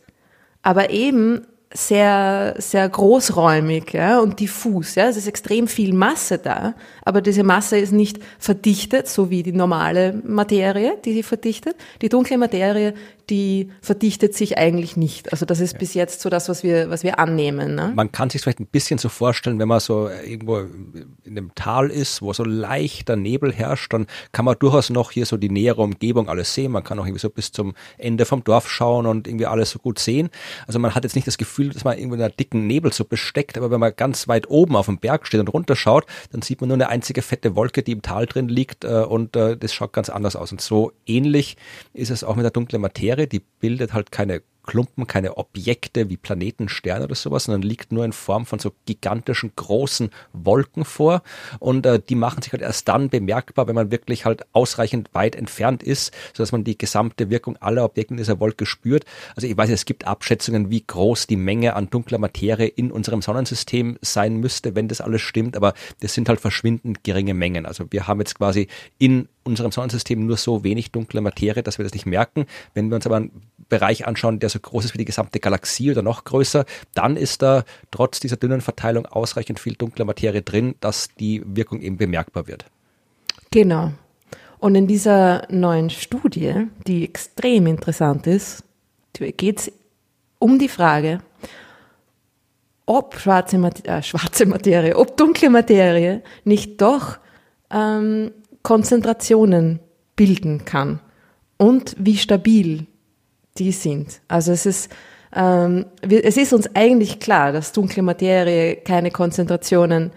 aber eben sehr, sehr großräumig ja, und diffus. Ja. Es ist extrem viel Masse da, aber diese Masse ist nicht verdichtet, so wie die normale Materie, die sie verdichtet. Die dunkle Materie die verdichtet sich eigentlich nicht. Also das ist ja. bis jetzt so das, was wir, was wir annehmen. Ne? Man kann sich vielleicht ein bisschen so vorstellen, wenn man so irgendwo in einem Tal ist, wo so leichter Nebel herrscht, dann kann man durchaus noch hier so die nähere Umgebung alles sehen. Man kann auch irgendwie so bis zum Ende vom Dorf schauen und irgendwie alles so gut sehen. Also man hat jetzt nicht das Gefühl, dass man irgendwo in einer dicken Nebelsuppe steckt, aber wenn man ganz weit oben auf dem Berg steht und runterschaut, dann sieht man nur eine einzige fette Wolke, die im Tal drin liegt äh, und äh, das schaut ganz anders aus. Und so ähnlich ist es auch mit der dunklen Materie. Atmosphäre, die bildet halt keine Klumpen, keine Objekte wie Planeten, Sterne oder sowas, sondern liegt nur in Form von so gigantischen großen Wolken vor. Und äh, die machen sich halt erst dann bemerkbar, wenn man wirklich halt ausreichend weit entfernt ist, sodass man die gesamte Wirkung aller Objekte in dieser Wolke spürt. Also ich weiß, es gibt Abschätzungen, wie groß die Menge an dunkler Materie in unserem Sonnensystem sein müsste, wenn das alles stimmt, aber das sind halt verschwindend geringe Mengen. Also wir haben jetzt quasi in unserem Sonnensystem nur so wenig dunkle Materie, dass wir das nicht merken. Wenn wir uns aber einen Bereich anschauen, der so groß ist wie die gesamte Galaxie oder noch größer, dann ist da trotz dieser dünnen Verteilung ausreichend viel dunkle Materie drin, dass die Wirkung eben bemerkbar wird. Genau. Und in dieser neuen Studie, die extrem interessant ist, geht es um die Frage, ob schwarze, Materie, äh, schwarze Materie, ob dunkle Materie nicht doch ähm, Konzentrationen bilden kann und wie stabil die sind. Also es ist Ähm, es ist uns eigentlich klar, dass dunkle Materie keine Konzentrationen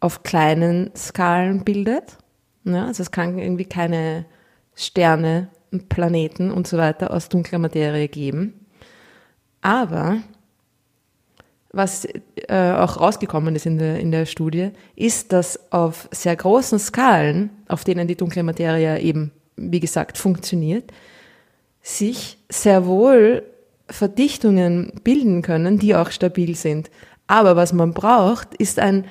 auf kleinen Skalen bildet. Ja, also es kann irgendwie keine Sterne, Planeten und so weiter aus dunkler Materie geben. Aber was äh, auch rausgekommen ist in der, in der Studie, ist, dass auf sehr großen Skalen, auf denen die dunkle Materie eben, wie gesagt, funktioniert, sich sehr wohl Verdichtungen bilden können, die auch stabil sind. Aber was man braucht, ist ein,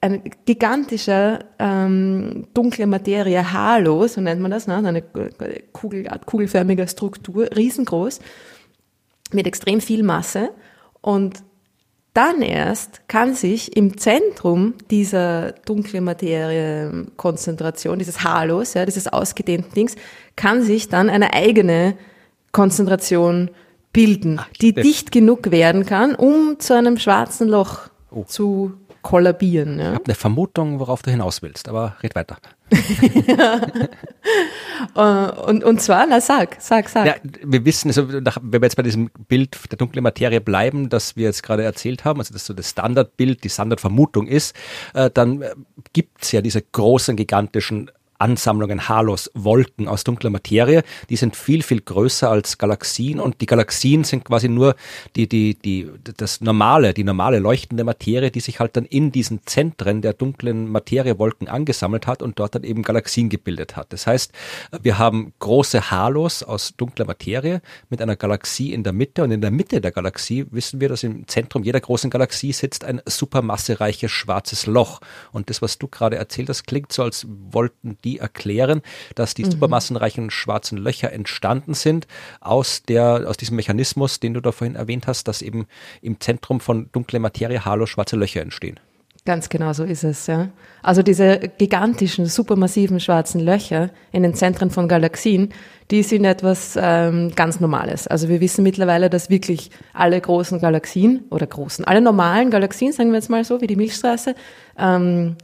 ein gigantischer ähm, dunkle Materie, Halo, so nennt man das, ne? eine Kugel, kugelförmige Struktur, riesengroß, mit extrem viel Masse. Und dann erst kann sich im Zentrum dieser dunklen Materie-Konzentration, dieses Halos, ja, dieses ausgedehnten Dings, kann sich dann eine eigene Konzentration bilden, Ach, die dicht genug werden kann, um zu einem schwarzen Loch oh. zu kollabieren. Ja. Ich habe eine Vermutung, worauf du hinaus willst, aber red weiter. Und, und zwar, na sag, sag, sag. Ja, wir wissen, also wenn wir jetzt bei diesem Bild der dunklen Materie bleiben, das wir jetzt gerade erzählt haben, also das so das Standardbild, die Standardvermutung ist, äh, dann äh, gibt es ja diese großen, gigantischen Ansammlungen, Halos, Wolken aus dunkler Materie. Die sind viel, viel größer als Galaxien und die Galaxien sind quasi nur die, die, die, das normale, die normale leuchtende Materie, die sich halt dann in diesen Zentren der dunklen Materiewolken angesammelt hat und dort dann eben Galaxien gebildet hat. Das heißt, wir haben große Halos aus dunkler Materie mit einer Galaxie in der Mitte und in der Mitte der Galaxie wissen wir, dass im Zentrum jeder großen Galaxie sitzt ein supermassereiches schwarzes Loch. Und das, was du gerade erzählt hast, klingt so, als wollten die die erklären, dass die mhm. supermassenreichen schwarzen Löcher entstanden sind aus der, aus diesem Mechanismus, den du da vorhin erwähnt hast, dass eben im Zentrum von dunkle Materie Halo schwarze Löcher entstehen. Ganz genau so ist es, ja. Also diese gigantischen, supermassiven schwarzen Löcher in den Zentren von Galaxien, die sind etwas ähm, ganz Normales. Also wir wissen mittlerweile, dass wirklich alle großen Galaxien oder großen, alle normalen Galaxien, sagen wir jetzt mal so, wie die Milchstraße, ähm,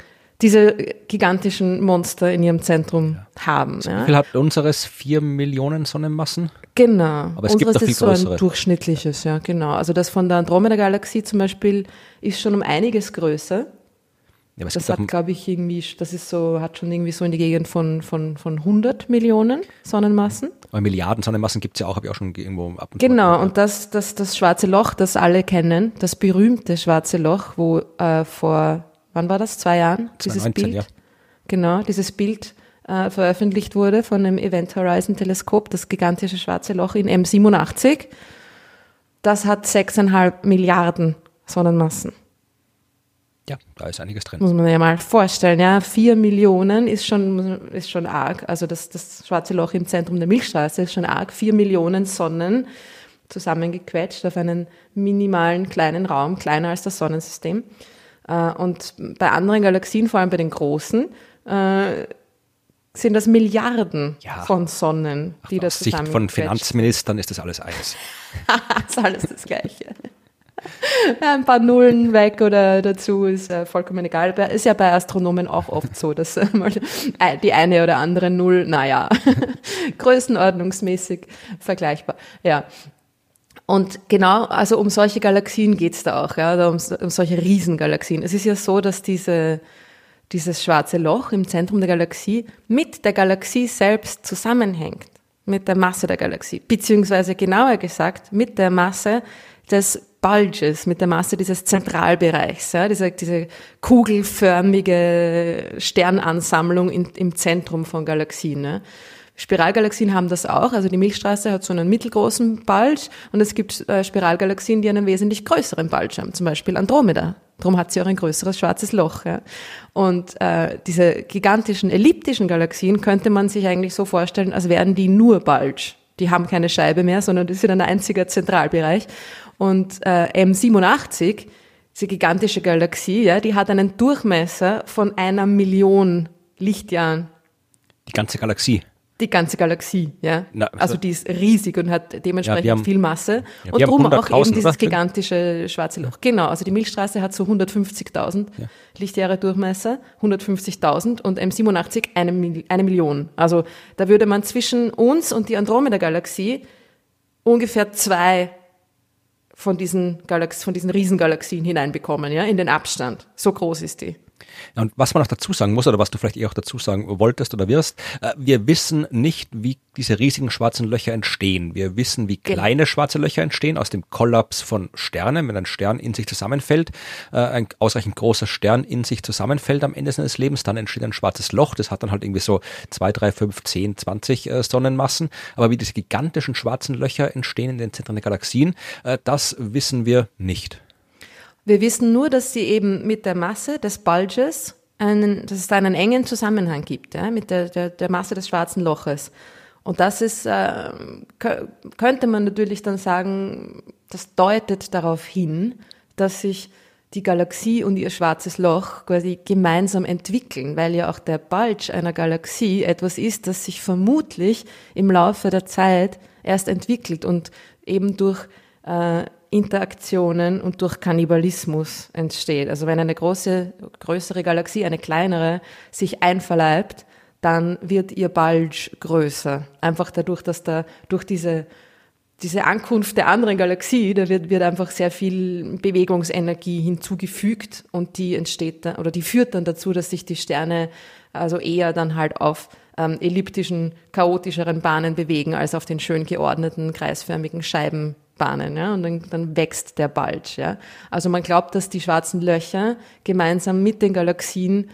diese gigantischen Monster in ihrem Zentrum ja. haben. ja. Wie viel hat unseres? Vier Millionen Sonnenmassen? Genau. Aber es unseres gibt ist so ein durchschnittliches, ja, genau. Also das von der Andromeda-Galaxie zum Beispiel ist schon um einiges größer. Ja, das hat, glaube ich, irgendwie, das ist so, hat schon irgendwie so in die Gegend von, von, von 100 Millionen Sonnenmassen. Aber Milliarden Sonnenmassen gibt es ja auch, habe ich auch schon irgendwo ab und. Genau, und das, das, das schwarze Loch, das alle kennen, das berühmte schwarze Loch, wo äh, vor wann war das? Zwei Jahren? 2019, dieses Bild. Ja. Genau, dieses Bild äh, veröffentlicht wurde von dem Event Horizon Teleskop, das gigantische schwarze Loch in M87. Das hat sechseinhalb Milliarden Sonnenmassen. Ja, da ist einiges drin. Muss man ja mal vorstellen, ja. Vier Millionen ist schon, ist schon arg. Also das, das schwarze Loch im Zentrum der Milchstraße ist schon arg. Vier Millionen Sonnen zusammengequetscht auf einen minimalen kleinen Raum, kleiner als das Sonnensystem. Äh, und bei anderen Galaxien, vor allem bei den großen, äh, sind das Milliarden ja. von Sonnen, die da zusammen Sicht von Finanzministern ist das alles eins. ist alles das Gleiche. Ein paar Nullen weg oder dazu ist äh, vollkommen egal. Ist ja bei Astronomen auch oft so, dass die eine oder andere Null, naja, größenordnungsmäßig vergleichbar. Ja, und genau, also um solche Galaxien geht's da auch, ja, um, um solche Riesengalaxien. Es ist ja so, dass diese, dieses schwarze Loch im Zentrum der Galaxie mit der Galaxie selbst zusammenhängt, mit der Masse der Galaxie, beziehungsweise genauer gesagt mit der Masse des Bulges, mit der Masse dieses Zentralbereichs, ja, diese, diese kugelförmige Sternansammlung in, im Zentrum von Galaxien. Ne? Spiralgalaxien haben das auch. Also die Milchstraße hat so einen mittelgroßen Bulge und es gibt äh, Spiralgalaxien, die einen wesentlich größeren Bulge haben, zum Beispiel Andromeda. Darum hat sie auch ein größeres schwarzes Loch. Ja. Und äh, diese gigantischen elliptischen Galaxien könnte man sich eigentlich so vorstellen, als wären die nur Bulge. Die haben keine Scheibe mehr, sondern das ist ein einziger Zentralbereich. Und äh, M87, diese gigantische Galaxie, ja, die hat einen Durchmesser von einer Million Lichtjahren. Die ganze Galaxie? Die ganze Galaxie, ja. Na, also, also, die ist riesig und hat dementsprechend ja, haben, viel Masse. Ja, und darum auch eben dieses gigantische schwarze Loch. Genau, also die Milchstraße hat so 150.000 ja. Lichtjahre Durchmesser, 150.000 und M87 eine, eine Million. Also da würde man zwischen uns und die Andromeda-Galaxie ungefähr zwei von diesen, Galax von diesen Riesengalaxien hineinbekommen, ja, in den Abstand. So groß ist die. Ja, und was man noch dazu sagen muss, oder was du vielleicht eher auch dazu sagen wolltest oder wirst, äh, wir wissen nicht, wie diese riesigen schwarzen Löcher entstehen. Wir wissen, wie genau. kleine schwarze Löcher entstehen aus dem Kollaps von Sternen, wenn ein Stern in sich zusammenfällt, äh, ein ausreichend großer Stern in sich zusammenfällt am Ende seines Lebens, dann entsteht ein schwarzes Loch, das hat dann halt irgendwie so zwei, drei, fünf, zehn, zwanzig äh, Sonnenmassen. Aber wie diese gigantischen schwarzen Löcher entstehen in den Zentren der Galaxien, das wissen wir nicht. Wir wissen nur, dass sie eben mit der Masse des Bulges einen, dass es da einen engen Zusammenhang gibt, ja, mit der, der, der Masse des schwarzen Loches. Und das ist, äh, könnte man natürlich dann sagen, das deutet darauf hin, dass sich die Galaxie und ihr schwarzes Loch quasi gemeinsam entwickeln, weil ja auch der Bulge einer Galaxie etwas ist, das sich vermutlich im Laufe der Zeit erst entwickelt und eben durch äh, Interaktionen und durch Kannibalismus entsteht. Also wenn eine große, größere Galaxie eine kleinere sich einverleibt, dann wird ihr Bulge größer. Einfach dadurch, dass da durch diese, diese Ankunft der anderen Galaxie, da wird, wird einfach sehr viel Bewegungsenergie hinzugefügt und die entsteht dann, oder die führt dann dazu, dass sich die Sterne also eher dann halt auf ähm, elliptischen, chaotischeren Bahnen bewegen als auf den schön geordneten, kreisförmigen Scheiben Bahnen, ja, und dann, dann wächst der Bulge, ja. Also man glaubt, dass die schwarzen Löcher gemeinsam mit den Galaxien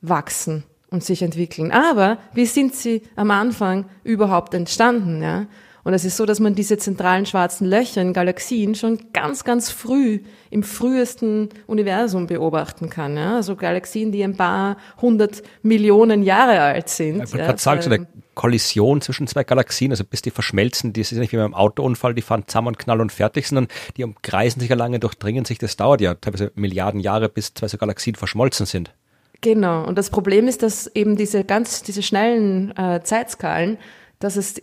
wachsen und sich entwickeln. Aber wie sind sie am Anfang überhaupt entstanden, ja? Und es ist so, dass man diese zentralen schwarzen Löcher in Galaxien schon ganz, ganz früh im frühesten Universum beobachten kann. Ja? Also Galaxien, die ein paar hundert Millionen Jahre alt sind. Ja, sagen, so eine Kollision zwischen zwei Galaxien, also bis die verschmelzen, das ist nicht wie beim Autounfall, die fahren zusammen und knall und fertig, sondern die umkreisen sich ja lange, durchdringen sich. Das dauert ja teilweise Milliarden Jahre, bis zwei so Galaxien verschmolzen sind. Genau. Und das Problem ist, dass eben diese ganz, diese schnellen äh, Zeitskalen, dass es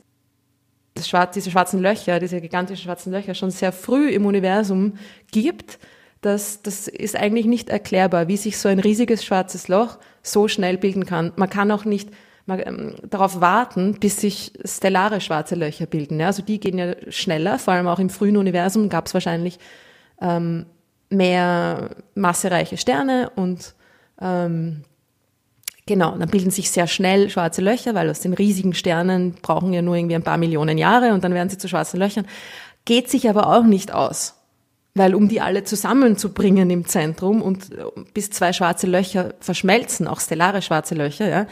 das Schwarz, diese schwarzen Löcher, diese gigantischen schwarzen Löcher schon sehr früh im Universum gibt, das, das ist eigentlich nicht erklärbar, wie sich so ein riesiges schwarzes Loch so schnell bilden kann. Man kann auch nicht darauf warten, bis sich stellare schwarze Löcher bilden. Ja? Also die gehen ja schneller, vor allem auch im frühen Universum gab es wahrscheinlich ähm, mehr massereiche Sterne und ähm, Genau, dann bilden sich sehr schnell schwarze Löcher, weil aus den riesigen Sternen brauchen ja nur irgendwie ein paar Millionen Jahre und dann werden sie zu schwarzen Löchern. Geht sich aber auch nicht aus, weil um die alle zusammenzubringen im Zentrum und äh, bis zwei schwarze Löcher verschmelzen, auch stellare schwarze Löcher, ja,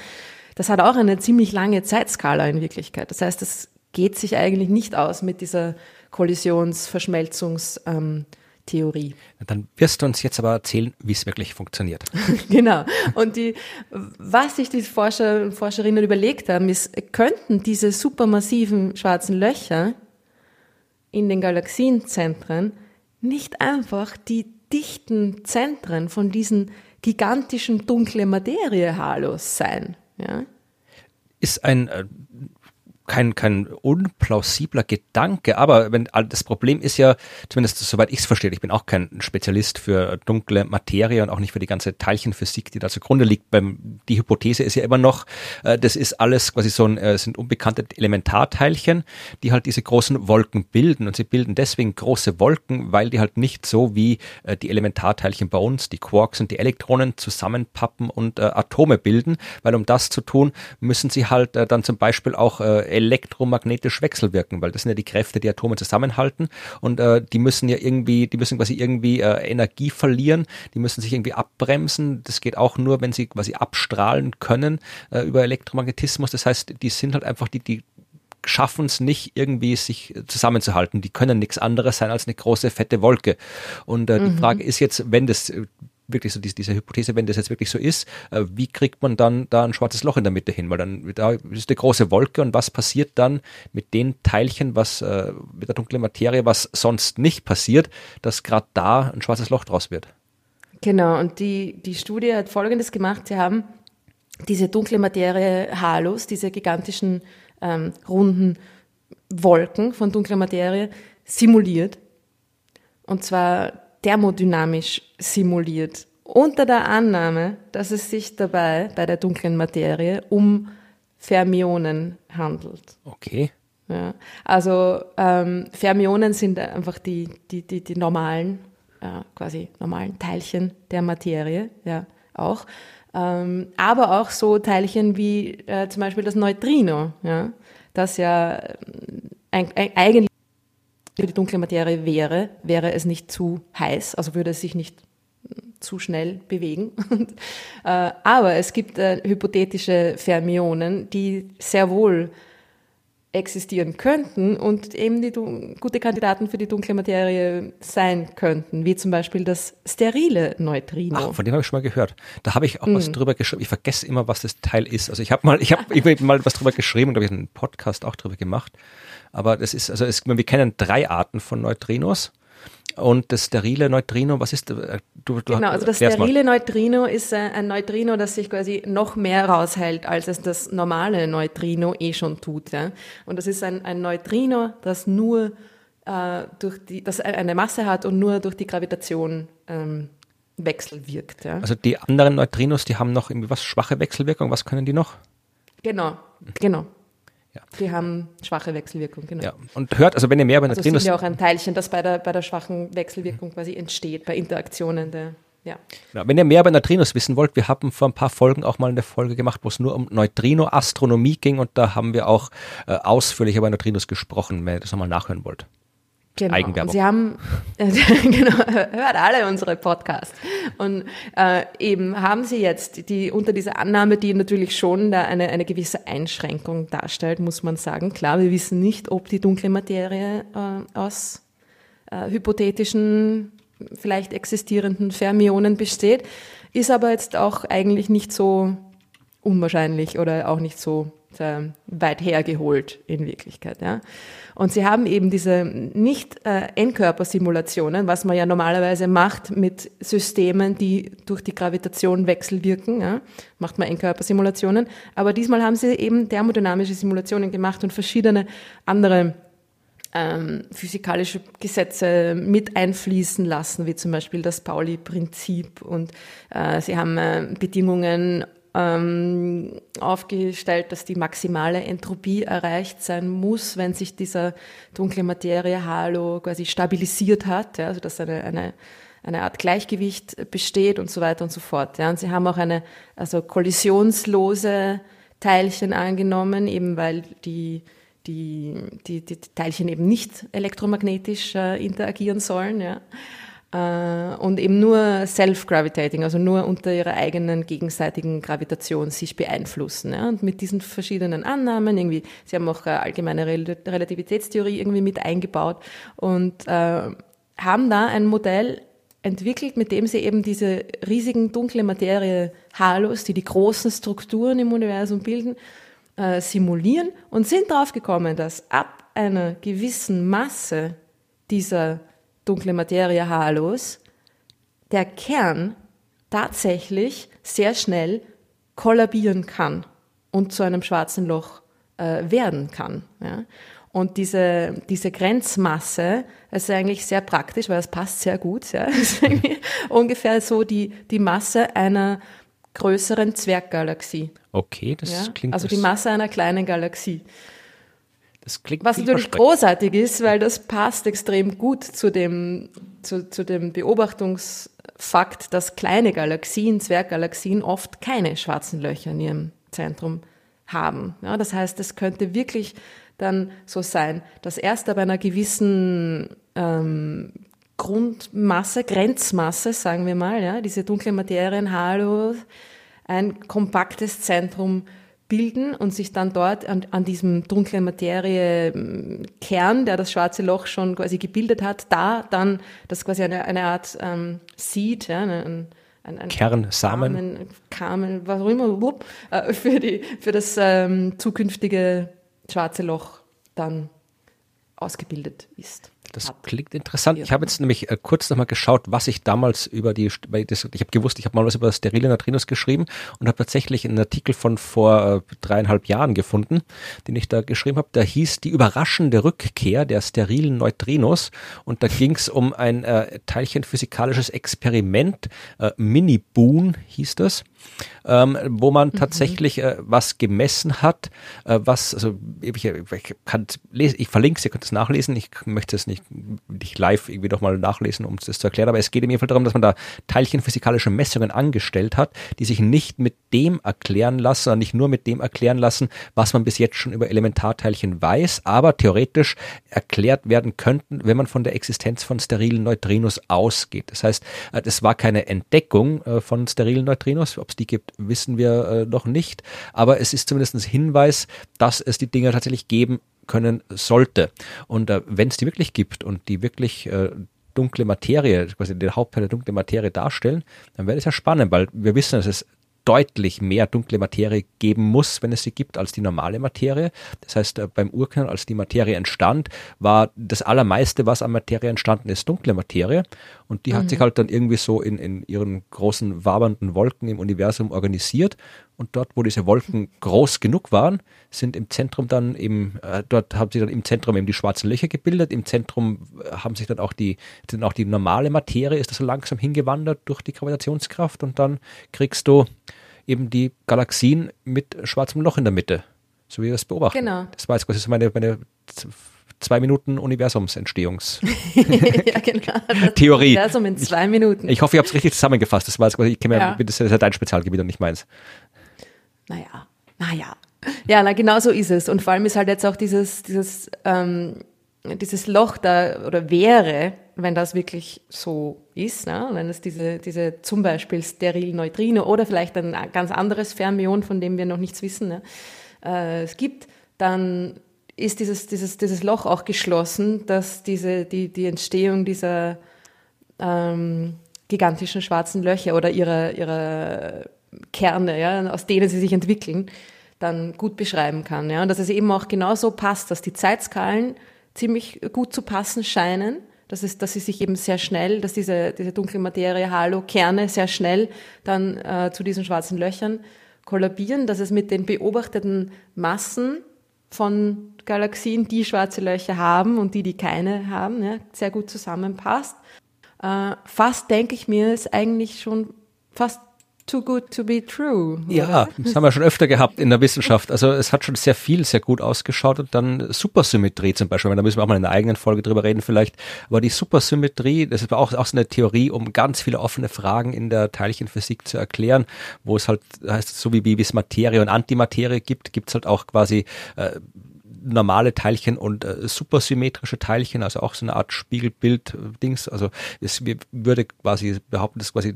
das hat auch eine ziemlich lange Zeitskala in Wirklichkeit. Das heißt, das geht sich eigentlich nicht aus mit dieser Kollisions-, Verschmelzungs-, ähm, Theorie. Dann wirst du uns jetzt aber erzählen, wie es wirklich funktioniert. genau. Und die, was sich die Forscher und Forscherinnen überlegt haben, ist, könnten diese supermassiven schwarzen Löcher in den Galaxienzentren nicht einfach die dichten Zentren von diesen gigantischen dunkle Materie-Halos sein? Ja? Ist ein äh, kein, kein unplausibler Gedanke, aber wenn, das Problem ist ja, zumindest soweit ich es verstehe, ich bin auch kein Spezialist für dunkle Materie und auch nicht für die ganze Teilchenphysik, die da zugrunde liegt. Beim, die Hypothese ist ja immer noch, äh, das ist alles quasi so ein, äh, sind unbekannte Elementarteilchen, die halt diese großen Wolken bilden und sie bilden deswegen große Wolken, weil die halt nicht so wie äh, die Elementarteilchen bei uns, die Quarks und die Elektronen zusammenpappen und äh, Atome bilden, weil um das zu tun, müssen sie halt äh, dann zum Beispiel auch äh, elektromagnetisch wechselwirken, weil das sind ja die Kräfte, die Atome zusammenhalten und äh, die müssen ja irgendwie, die müssen quasi irgendwie äh, Energie verlieren, die müssen sich irgendwie abbremsen. Das geht auch nur, wenn sie quasi abstrahlen können äh, über Elektromagnetismus. Das heißt, die sind halt einfach die, die schaffen es nicht irgendwie sich zusammenzuhalten. Die können nichts anderes sein als eine große fette Wolke. Und äh, mhm. die Frage ist jetzt, wenn das wirklich so diese, diese Hypothese, wenn das jetzt wirklich so ist, äh, wie kriegt man dann da ein schwarzes Loch in der Mitte hin? Weil dann da ist eine große Wolke und was passiert dann mit den Teilchen, was äh, mit der dunklen Materie, was sonst nicht passiert, dass gerade da ein schwarzes Loch draus wird? Genau, und die, die Studie hat Folgendes gemacht. Sie haben diese dunkle Materie Halos, diese gigantischen ähm, runden Wolken von dunkler Materie, simuliert. Und zwar thermodynamisch simuliert, unter der Annahme, dass es sich dabei bei der dunklen Materie um Fermionen handelt. Okay. Ja. Also ähm, Fermionen sind einfach die, die, die, die normalen, äh, quasi normalen Teilchen der Materie, ja, auch. Ähm, aber auch so Teilchen wie äh, zum Beispiel das Neutrino, ja, das ja äh, ein, ein, eigentlich die dunkle Materie wäre, wäre es nicht zu heiß, also würde es sich nicht zu schnell bewegen. äh, aber es gibt äh, hypothetische Fermionen, die sehr wohl existieren könnten und eben die gute Kandidaten für die dunkle Materie sein könnten, wie zum Beispiel das sterile Neutrino. Ach, von dem habe ich schon mal gehört. Da habe ich auch mhm. was drüber geschrieben. Ich vergesse immer, was das Teil ist. Also ich habe mal, ich habe hab mal was drüber geschrieben und habe einen Podcast auch drüber gemacht. Aber das ist, also es, wir kennen drei Arten von Neutrinos. Und das sterile Neutrino, was ist äh, du, du Genau, also das sterile mal. Neutrino ist ein Neutrino, das sich quasi noch mehr raushält, als es das normale Neutrino eh schon tut. Ja? Und das ist ein, ein Neutrino, das nur äh, durch die, das eine Masse hat und nur durch die Gravitation ähm, wechselwirkt. Ja? Also die anderen Neutrinos, die haben noch irgendwie was schwache Wechselwirkung. Was können die noch? Genau, genau. Ja. Die haben schwache Wechselwirkung, genau. Ja. Und hört, also wenn ihr mehr über also Neutrinos... Also sind ja auch ein Teilchen, das bei der, bei der schwachen Wechselwirkung quasi entsteht, bei Interaktionen der... Ja. ja. wenn ihr mehr über Neutrinos wissen wollt, wir haben vor ein paar Folgen auch mal eine Folge gemacht, wo es nur um Neutrino-Astronomie ging und da haben wir auch äh, ausführlich über Neutrinos gesprochen, wenn ihr das nochmal nachhören wollt. Genau. Eigenwerbung. Sie haben, äh, genau, hört alle unsere Podcasts. Und äh, eben haben Sie jetzt die unter dieser Annahme, die natürlich schon da eine, eine gewisse Einschränkung darstellt, muss man sagen. Klar, wir wissen nicht, ob die dunkle Materie äh, aus äh, hypothetischen, vielleicht existierenden Fermionen besteht, ist aber jetzt auch eigentlich nicht so unwahrscheinlich oder auch nicht so äh, weit hergeholt in Wirklichkeit. Ja. Und sie haben eben diese nicht äh, Endkörpersimulationen, was man ja normalerweise macht mit Systemen, die durch die Gravitation wechselwirken, ja, macht man Endkörpersimulationen. Aber diesmal haben sie eben thermodynamische Simulationen gemacht und verschiedene andere ähm, physikalische Gesetze mit einfließen lassen, wie zum Beispiel das Pauli-Prinzip. Und äh, sie haben äh, Bedingungen ähm, aufgestellt, dass die maximale Entropie erreicht sein muss, wenn sich dieser dunkle Materie-Halo quasi stabilisiert hat, ja, also dass eine, eine, eine Art Gleichgewicht besteht und so weiter und so fort. Ja. Und sie haben auch eine also kollisionslose Teilchen angenommen, eben weil die die, die, die Teilchen eben nicht elektromagnetisch äh, interagieren sollen. Ja. Äh, und eben nur self-gravitating, also nur unter ihrer eigenen gegenseitigen Gravitation sich beeinflussen. Ja? Und mit diesen verschiedenen Annahmen, irgendwie, sie haben auch allgemeine Relativitätstheorie irgendwie mit eingebaut und äh, haben da ein Modell entwickelt, mit dem sie eben diese riesigen dunkle Materie-Halos, die die großen Strukturen im Universum bilden, äh, simulieren und sind drauf gekommen, dass ab einer gewissen Masse dieser dunkle Materie haarlos, der Kern tatsächlich sehr schnell kollabieren kann und zu einem schwarzen Loch äh, werden kann. Ja? Und diese, diese Grenzmasse ist eigentlich sehr praktisch, weil es passt sehr gut. Ja? ungefähr so die, die Masse einer größeren Zwerggalaxie. Okay, das ja? klingt. Also die Masse einer kleinen Galaxie. Das klingt Was natürlich großartig ist, weil das passt extrem gut zu dem, zu, zu dem Beobachtungsfakt, dass kleine Galaxien, Zwerggalaxien oft keine schwarzen Löcher in ihrem Zentrum haben. Ja, das heißt, es könnte wirklich dann so sein, dass erst ab einer gewissen ähm, Grundmasse, Grenzmasse, sagen wir mal, ja, diese dunkle Materienhalo ein kompaktes Zentrum bilden und sich dann dort an, an diesem dunklen Materie-Kern, der das schwarze Loch schon quasi gebildet hat, da dann das quasi eine, eine Art ähm, Seed, ja, ein, ein, ein Kern, Samen, Kamen, was auch immer, wupp, äh, für, die, für das ähm, zukünftige schwarze Loch dann ausgebildet ist. Das klingt interessant. Ich habe jetzt nämlich äh, kurz nochmal geschaut, was ich damals über die, das, ich habe gewusst, ich habe mal was über sterile Neutrinos geschrieben und habe tatsächlich einen Artikel von vor äh, dreieinhalb Jahren gefunden, den ich da geschrieben habe. Da hieß die überraschende Rückkehr der sterilen Neutrinos und da ging es um ein äh, teilchenphysikalisches Experiment, äh, Mini-Boon hieß das ähm, wo man mhm. tatsächlich äh, was gemessen hat, äh, was, also ich, ich kann lesen, ich verlinke es, ihr könnt es nachlesen, ich möchte es nicht, nicht live irgendwie doch mal nachlesen, um es zu erklären, aber es geht im Fall darum, dass man da teilchenphysikalische Messungen angestellt hat, die sich nicht mit dem erklären lassen, sondern nicht nur mit dem erklären lassen, was man bis jetzt schon über Elementarteilchen weiß, aber theoretisch erklärt werden könnten, wenn man von der Existenz von sterilen Neutrinos ausgeht. Das heißt, äh, es war keine Entdeckung äh, von sterilen Neutrinos, ob es die gibt, wissen wir äh, noch nicht. Aber es ist zumindest ein Hinweis, dass es die Dinge tatsächlich geben können sollte. Und äh, wenn es die wirklich gibt und die wirklich äh, dunkle Materie, quasi den Hauptteil der dunklen Materie darstellen, dann wäre das ja spannend, weil wir wissen, dass es deutlich mehr dunkle Materie geben muss, wenn es sie gibt, als die normale Materie. Das heißt, äh, beim Urknall, als die Materie entstand, war das Allermeiste, was an Materie entstanden ist, dunkle Materie. Und die mhm. hat sich halt dann irgendwie so in, in ihren großen wabernden Wolken im Universum organisiert. Und dort, wo diese Wolken groß genug waren, sind im Zentrum dann eben, äh, dort haben sich dann im Zentrum eben die schwarzen Löcher gebildet. Im Zentrum äh, haben sich dann auch die, dann auch die normale Materie, ist das so langsam hingewandert durch die Gravitationskraft. Und dann kriegst du eben die Galaxien mit schwarzem Loch in der Mitte, so wie wir das beobachten. Genau. Das war jetzt quasi so meine, meine zwei Minuten Universumsentstehungs ja, genau. Theorie. Universum in zwei Minuten. Ich, ich hoffe, ich habe es richtig zusammengefasst. Das war jetzt quasi, ich kenne ja. das ist ja dein Spezialgebiet und nicht meins. Naja, naja. Ja, na genau so ist es. Und vor allem ist halt jetzt auch dieses, dieses, ähm, dieses Loch da, oder wäre, wenn das wirklich so ist, ne? wenn es diese, diese zum Beispiel steril Neutrino oder vielleicht ein ganz anderes Fermion, von dem wir noch nichts wissen, ne? äh, es gibt, dann ist dieses, dieses, dieses Loch auch geschlossen, dass diese, die, die Entstehung dieser ähm, gigantischen schwarzen Löcher oder ihrer, ihrer Kerne, ja, aus denen sie sich entwickeln, dann gut beschreiben kann. Ja? Und dass es eben auch genauso passt, dass die Zeitskalen ziemlich gut zu passen scheinen dass, es, dass sie sich eben sehr schnell, dass diese, diese dunkle Materie, Halo-Kerne sehr schnell dann äh, zu diesen schwarzen Löchern kollabieren, dass es mit den beobachteten Massen von Galaxien, die schwarze Löcher haben und die, die keine haben, ja, sehr gut zusammenpasst. Äh, fast denke ich mir, ist eigentlich schon fast too good to be true. Ja, das haben wir schon öfter gehabt in der Wissenschaft. Also es hat schon sehr viel, sehr gut ausgeschaut und dann Supersymmetrie zum Beispiel. Da müssen wir auch mal in einer eigenen Folge drüber reden vielleicht. Aber die Supersymmetrie, das ist auch, auch so eine Theorie, um ganz viele offene Fragen in der Teilchenphysik zu erklären, wo es halt heißt, so wie, wie es Materie und Antimaterie gibt, gibt es halt auch quasi äh, normale Teilchen und äh, supersymmetrische Teilchen, also auch so eine Art Spiegelbild-Dings. Also es würde quasi behaupten, dass quasi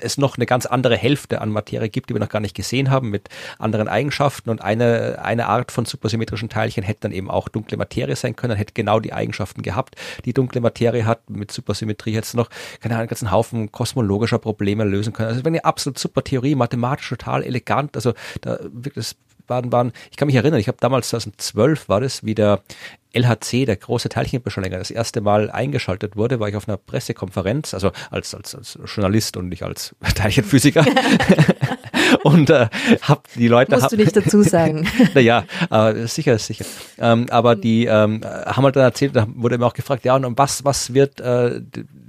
es noch eine ganz andere Hälfte an Materie gibt, die wir noch gar nicht gesehen haben, mit anderen Eigenschaften. Und eine, eine Art von supersymmetrischen Teilchen hätte dann eben auch dunkle Materie sein können, hätte genau die Eigenschaften gehabt, die dunkle Materie hat. Mit Supersymmetrie hätte es noch, keine Ahnung, einen ganzen Haufen kosmologischer Probleme lösen können. Also eine absolut super Theorie, mathematisch total elegant. Also da wirklich waren, waren, ich kann mich erinnern, ich habe damals 2012 war das, wie der LHC, der große Teilchenbeschleuniger, das erste Mal eingeschaltet wurde, war ich auf einer Pressekonferenz, also als, als, als Journalist und nicht als Teilchenphysiker. und äh, hab die Leute. Musst hab, du nicht dazu sagen. naja, äh, sicher, sicher. Ähm, aber die ähm, haben halt dann erzählt, da wurde mir auch gefragt, ja, und was, was wird äh,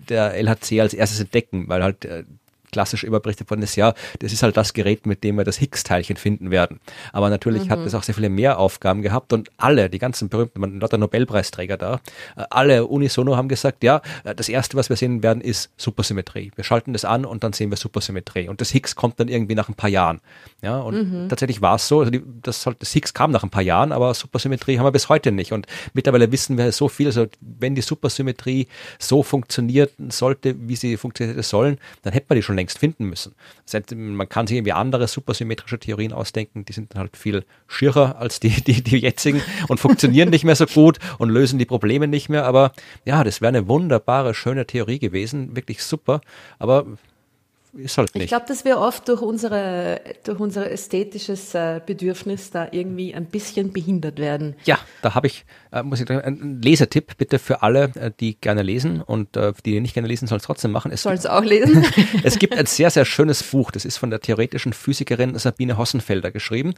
der LHC als erstes entdecken? Weil halt äh, klassisch überberichtet worden ist, ja, das ist halt das Gerät, mit dem wir das Higgs-Teilchen finden werden. Aber natürlich mhm. hat es auch sehr viele mehr Aufgaben gehabt und alle, die ganzen berühmten, man lauter Nobelpreisträger da, äh, alle unisono haben gesagt, ja, äh, das erste, was wir sehen werden, ist Supersymmetrie. Wir schalten das an und dann sehen wir Supersymmetrie. Und das Higgs kommt dann irgendwie nach ein paar Jahren. Ja, und mhm. tatsächlich war es so, also die, das, das Higgs kam nach ein paar Jahren, aber Supersymmetrie haben wir bis heute nicht. Und mittlerweile wissen wir so viel, also wenn die Supersymmetrie so funktioniert sollte, wie sie funktioniert sollen, dann hätten wir die schon längst finden müssen. Man kann sich irgendwie andere supersymmetrische Theorien ausdenken, die sind dann halt viel schierer als die, die, die jetzigen und funktionieren nicht mehr so gut und lösen die Probleme nicht mehr. Aber ja, das wäre eine wunderbare, schöne Theorie gewesen, wirklich super. Aber ist halt nicht. Ich glaube, dass wir oft durch unsere, durch unser ästhetisches äh, Bedürfnis da irgendwie ein bisschen behindert werden. Ja, da habe ich, äh, muss ich sagen, einen Lesetipp bitte für alle, äh, die gerne lesen und äh, die nicht gerne lesen, sollen es trotzdem machen. Sollen es auch lesen? es gibt ein sehr, sehr schönes Buch, das ist von der theoretischen Physikerin Sabine Hossenfelder geschrieben.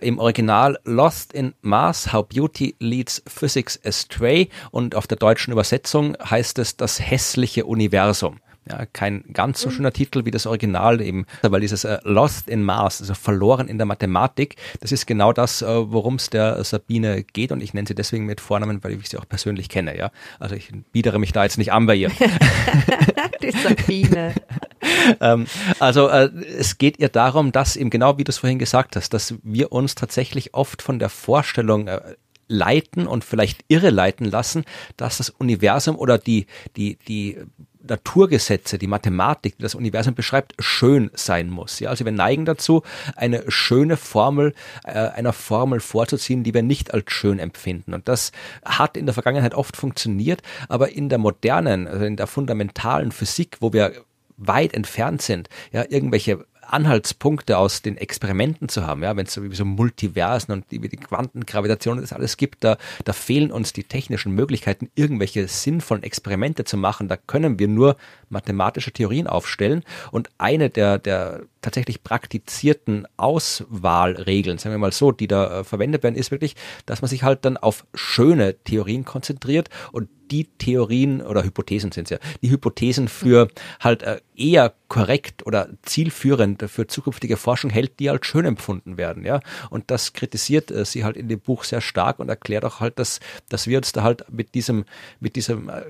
Im Original Lost in Mars, How Beauty Leads Physics Astray und auf der deutschen Übersetzung heißt es das hässliche Universum. Ja, kein ganz so mhm. schöner Titel wie das Original eben, weil dieses äh, Lost in Mars, also verloren in der Mathematik, das ist genau das, äh, worum es der Sabine geht und ich nenne sie deswegen mit Vornamen, weil ich sie auch persönlich kenne, ja. Also ich biedere mich da jetzt nicht an bei ihr. Die Sabine. ähm, also äh, es geht ihr darum, dass eben genau wie du es vorhin gesagt hast, dass wir uns tatsächlich oft von der Vorstellung äh, leiten und vielleicht irre leiten lassen, dass das Universum oder die, die, die Naturgesetze, die Mathematik, die das Universum beschreibt, schön sein muss. Ja, also wir neigen dazu, eine schöne Formel, äh, einer Formel vorzuziehen, die wir nicht als schön empfinden. Und das hat in der Vergangenheit oft funktioniert, aber in der modernen, also in der fundamentalen Physik, wo wir weit entfernt sind, ja, irgendwelche Anhaltspunkte aus den Experimenten zu haben, ja, wenn es so, so Multiversen und die, die Quantengravitation und das alles gibt, da, da fehlen uns die technischen Möglichkeiten, irgendwelche sinnvollen Experimente zu machen. Da können wir nur mathematische Theorien aufstellen und eine der, der tatsächlich praktizierten Auswahlregeln, sagen wir mal so, die da äh, verwendet werden, ist wirklich, dass man sich halt dann auf schöne Theorien konzentriert und die Theorien oder Hypothesen sind es ja, die Hypothesen für halt äh, eher korrekt oder zielführend für zukünftige Forschung hält, die halt schön empfunden werden, ja. Und das kritisiert äh, sie halt in dem Buch sehr stark und erklärt auch halt, dass, dass wir uns da halt mit diesem, mit diesem äh,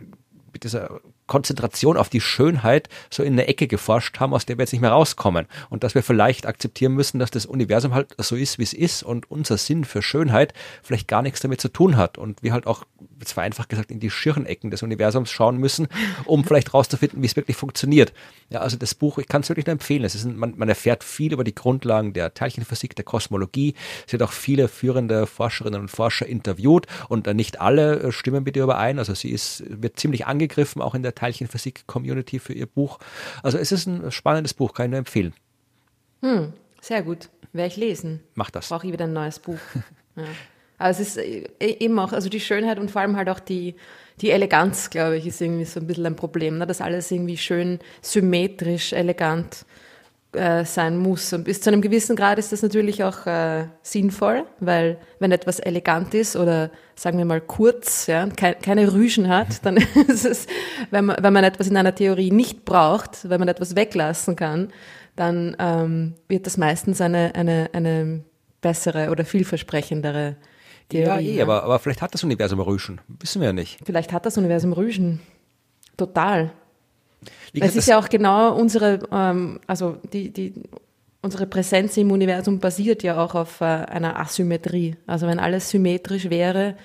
mit dieser Konzentration auf die Schönheit so in eine Ecke geforscht haben, aus der wir jetzt nicht mehr rauskommen. Und dass wir vielleicht akzeptieren müssen, dass das Universum halt so ist, wie es ist und unser Sinn für Schönheit vielleicht gar nichts damit zu tun hat. Und wir halt auch, zwar einfach gesagt, in die Schirnecken des Universums schauen müssen, um vielleicht rauszufinden, wie es wirklich funktioniert. Ja, also das Buch, ich kann es wirklich nur empfehlen. Es ist ein, man, man erfährt viel über die Grundlagen der Teilchenphysik, der Kosmologie. Es wird auch viele führende Forscherinnen und Forscher interviewt und nicht alle äh, stimmen mit ihr überein. Also sie ist, wird ziemlich angegriffen, auch in der Teilchenphysik-Community für ihr Buch. Also es ist ein spannendes Buch, kann ich nur empfehlen. Hm, sehr gut. Werde ich lesen. Mach das. Brauche ich wieder ein neues Buch. ja. Also es ist äh, eben auch, also die Schönheit und vor allem halt auch die, die Eleganz, glaube ich, ist irgendwie so ein bisschen ein Problem, ne? dass alles irgendwie schön symmetrisch, elegant äh, sein muss. Und bis zu einem gewissen Grad ist das natürlich auch äh, sinnvoll, weil wenn etwas elegant ist oder sagen wir mal kurz, ja, ke keine Rüschen hat, dann ist es, wenn man, wenn man etwas in einer Theorie nicht braucht, wenn man etwas weglassen kann, dann ähm, wird das meistens eine, eine, eine bessere oder vielversprechendere Theorie. Ja, eh, aber, aber vielleicht hat das Universum Rüschen. Wissen wir ja nicht. Vielleicht hat das Universum Rüschen. Total. Es ist ja auch genau unsere, ähm, also die, die, unsere Präsenz im Universum basiert ja auch auf äh, einer Asymmetrie. Also wenn alles symmetrisch wäre,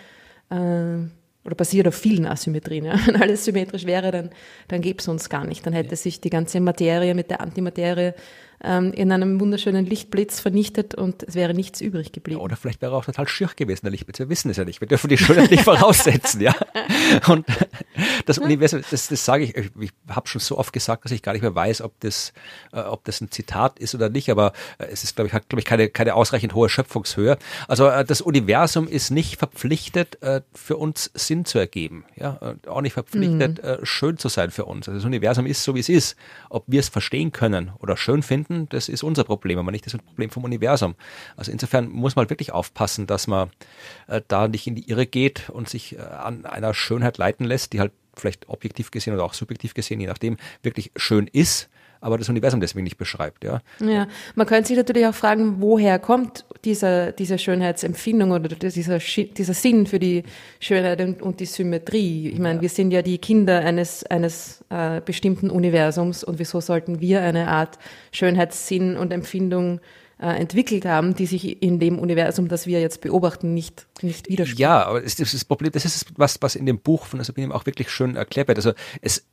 äh, oder basiert auf vielen Asymmetrien, ja. wenn alles symmetrisch wäre, dann, dann gäbe es uns gar nicht. Dann hätte sich die ganze Materie mit der Antimaterie ähm, in einem wunderschönen Lichtblitz vernichtet und es wäre nichts übrig geblieben. Ja, oder vielleicht wäre er auch total schier gewesen, der Lichtblitz. Wir wissen es ja nicht. Wir dürfen die Schönheit nicht voraussetzen, ja. Und das Universum, das, das sage ich, ich habe schon so oft gesagt, dass ich gar nicht mehr weiß, ob das, äh, ob das ein Zitat ist oder nicht, aber äh, es ist, glaube ich, hat, glaube ich, keine, keine ausreichend hohe Schöpfungshöhe. Also äh, das Universum ist nicht verpflichtet, äh, für uns Sinn zu ergeben, ja, und auch nicht verpflichtet, mhm. äh, schön zu sein für uns. Also das Universum ist so, wie es ist. Ob wir es verstehen können oder schön finden, finden, das ist unser Problem, aber nicht das Problem vom Universum. Also insofern muss man wirklich aufpassen, dass man äh, da nicht in die Irre geht und sich äh, an einer Schönheit leiten lässt, die halt vielleicht objektiv gesehen oder auch subjektiv gesehen, je nachdem, wirklich schön ist, aber das Universum deswegen nicht beschreibt. Ja, ja man könnte sich natürlich auch fragen, woher kommt diese, diese Schönheitsempfindung oder dieser, dieser Sinn für die Schönheit und, und die Symmetrie. Ich meine, ja. wir sind ja die Kinder eines, eines äh, bestimmten Universums und wieso sollten wir eine Art Schönheitssinn und Empfindung äh, entwickelt haben, die sich in dem Universum, das wir jetzt beobachten, nicht, nicht widerspiegeln. Ja, aber das, ist das Problem, das ist was, was in dem Buch von Sabine auch wirklich schön erklärt wird. Also es,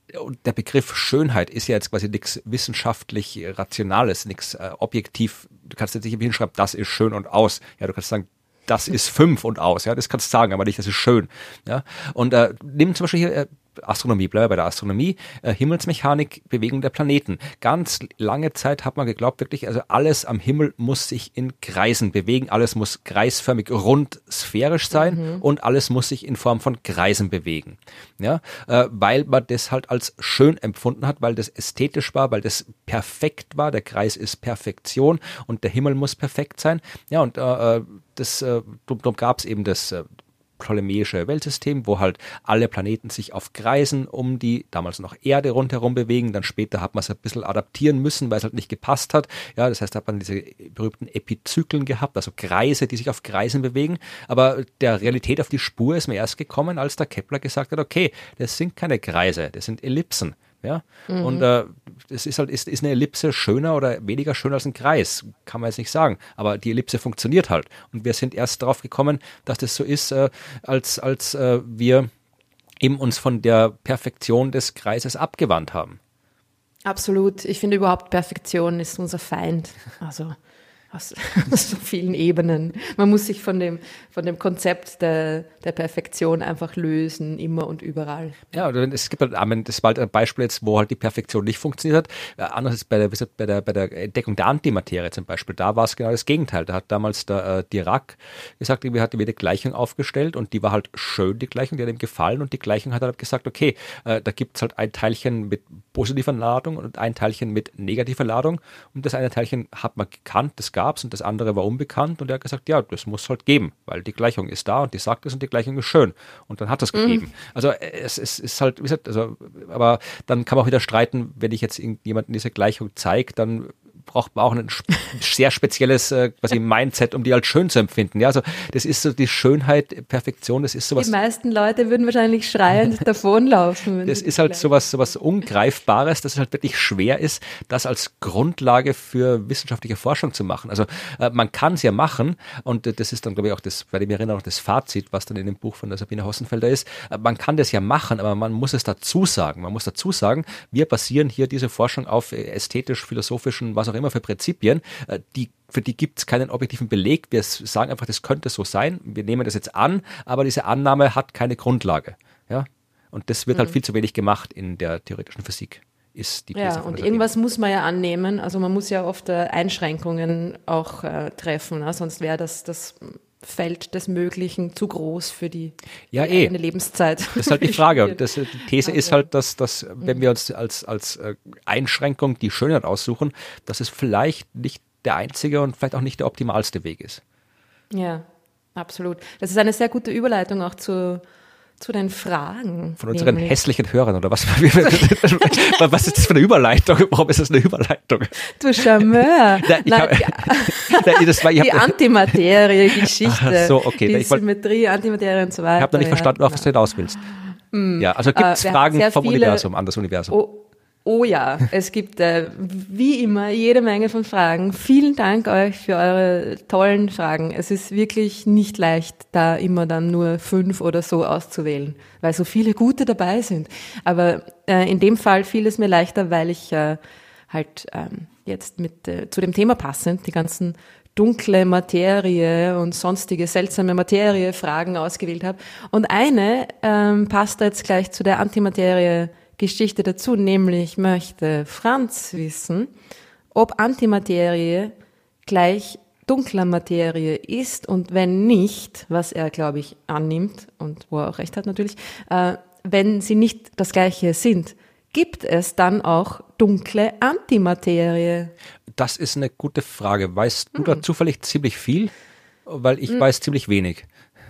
der Begriff Schönheit ist ja jetzt quasi nichts wissenschaftlich Rationales, nichts äh, objektiv. Du kannst jetzt nicht hinschreiben, das ist schön und aus. Ja, du kannst sagen, das ist fünf und aus, ja, das kannst du sagen, aber nicht, das ist schön, ja. Und äh, nimm zum Beispiel hier äh, Astronomie, bleiben wir bei der Astronomie, äh, Himmelsmechanik, Bewegung der Planeten. Ganz lange Zeit hat man geglaubt, wirklich, also alles am Himmel muss sich in Kreisen bewegen, alles muss kreisförmig rund sphärisch sein mhm. und alles muss sich in Form von Kreisen bewegen. Ja, äh, weil man das halt als schön empfunden hat, weil das ästhetisch war, weil das perfekt war. Der Kreis ist Perfektion und der Himmel muss perfekt sein. Ja, und äh, äh das, äh, darum gab es eben das äh, ptolemäische Weltsystem, wo halt alle Planeten sich auf Kreisen um die damals noch Erde rundherum bewegen. Dann später hat man es ein bisschen adaptieren müssen, weil es halt nicht gepasst hat. Ja, das heißt, da hat man diese berühmten Epizyklen gehabt, also Kreise, die sich auf Kreisen bewegen. Aber der Realität auf die Spur ist mir erst gekommen, als der Kepler gesagt hat, okay, das sind keine Kreise, das sind Ellipsen. Ja? Mhm. Und äh, es ist halt, ist, ist eine Ellipse schöner oder weniger schön als ein Kreis, kann man jetzt nicht sagen. Aber die Ellipse funktioniert halt. Und wir sind erst darauf gekommen, dass das so ist, äh, als, als äh, wir eben uns von der Perfektion des Kreises abgewandt haben. Absolut. Ich finde überhaupt Perfektion ist unser Feind. Also aus, aus so vielen Ebenen. Man muss sich von dem, von dem Konzept der, der Perfektion einfach lösen, immer und überall. Ja, es gibt halt, das war halt ein Beispiel jetzt, wo halt die Perfektion nicht funktioniert hat. Anders ist bei der, bei der, bei der Entdeckung der Antimaterie zum Beispiel. Da war es genau das Gegenteil. Da hat damals der äh, Dirac gesagt, wir hatten wieder Gleichung aufgestellt und die war halt schön, die Gleichung, die hat ihm gefallen und die Gleichung hat halt gesagt, okay, äh, da gibt es halt ein Teilchen mit positiver Ladung und ein Teilchen mit negativer Ladung und das eine Teilchen hat man gekannt, das gab gab es und das andere war unbekannt und er hat gesagt, ja, das muss halt geben, weil die Gleichung ist da und die sagt es und die Gleichung ist schön und dann hat es mhm. gegeben. Also es, es, ist halt, wie gesagt, also, aber dann kann man auch wieder streiten, wenn ich jetzt irgendjemanden diese Gleichung zeige, dann braucht man auch ein sehr spezielles äh, quasi Mindset, um die als schön zu empfinden. Ja, also das ist so die Schönheit, Perfektion, das ist sowas. Die meisten Leute würden wahrscheinlich schreiend davonlaufen. Das ist halt sowas, sowas Ungreifbares, dass es halt wirklich schwer ist, das als Grundlage für wissenschaftliche Forschung zu machen. Also äh, man kann es ja machen und äh, das ist dann, glaube ich, auch das, bei dem erinnere auch das Fazit, was dann in dem Buch von der Sabine Hossenfelder ist. Äh, man kann das ja machen, aber man muss es dazu sagen. Man muss dazu sagen, wir basieren hier diese Forschung auf äh, ästhetisch-philosophischen, was auch immer für Prinzipien, äh, die für die gibt es keinen objektiven Beleg. Wir sagen einfach, das könnte so sein. Wir nehmen das jetzt an, aber diese Annahme hat keine Grundlage. Ja? Und das wird halt mhm. halt viel zu wenig gemacht in der theoretischen Physik. Ist die These ja, und irgendwas muss man ja annehmen. Also man muss ja oft äh, Einschränkungen auch äh, treffen, ne? sonst wäre das, das Feld des Möglichen zu groß für die, ja, eh. eigene Lebenszeit. Das ist halt die Frage. Und das, die These also, ist halt, dass, dass wenn mhm. wir uns als, als äh, Einschränkung die Schönheit aussuchen, dass es vielleicht nicht der einzige und vielleicht auch nicht der optimalste Weg ist. Ja, absolut. Das ist eine sehr gute Überleitung auch zu, zu den Fragen. Von unseren nämlich. hässlichen Hörern oder was? was ist das für eine Überleitung? Warum ist das eine Überleitung? Du Charmeur. Nein, Nein, hab, das war, die Antimaterie-Geschichte. So, okay. Die Symmetrie, Antimaterie und so weiter. Ich habe noch nicht verstanden, auf was du hinaus willst. Mm. Ja, also gibt es äh, Fragen vom viele, Universum, an das Universum? Oh, Oh ja, es gibt äh, wie immer jede Menge von Fragen. Vielen Dank euch für eure tollen Fragen. Es ist wirklich nicht leicht, da immer dann nur fünf oder so auszuwählen, weil so viele gute dabei sind. Aber äh, in dem Fall fiel es mir leichter, weil ich äh, halt ähm, jetzt mit äh, zu dem Thema passend die ganzen dunkle Materie und sonstige seltsame Materie Fragen ausgewählt habe. Und eine ähm, passt jetzt gleich zu der Antimaterie Geschichte dazu, nämlich möchte Franz wissen, ob Antimaterie gleich dunkler Materie ist und wenn nicht, was er, glaube ich, annimmt und wo er auch recht hat natürlich, äh, wenn sie nicht das gleiche sind, gibt es dann auch dunkle Antimaterie? Das ist eine gute Frage. Weißt du da hm. zufällig ziemlich viel? Weil ich hm. weiß ziemlich wenig.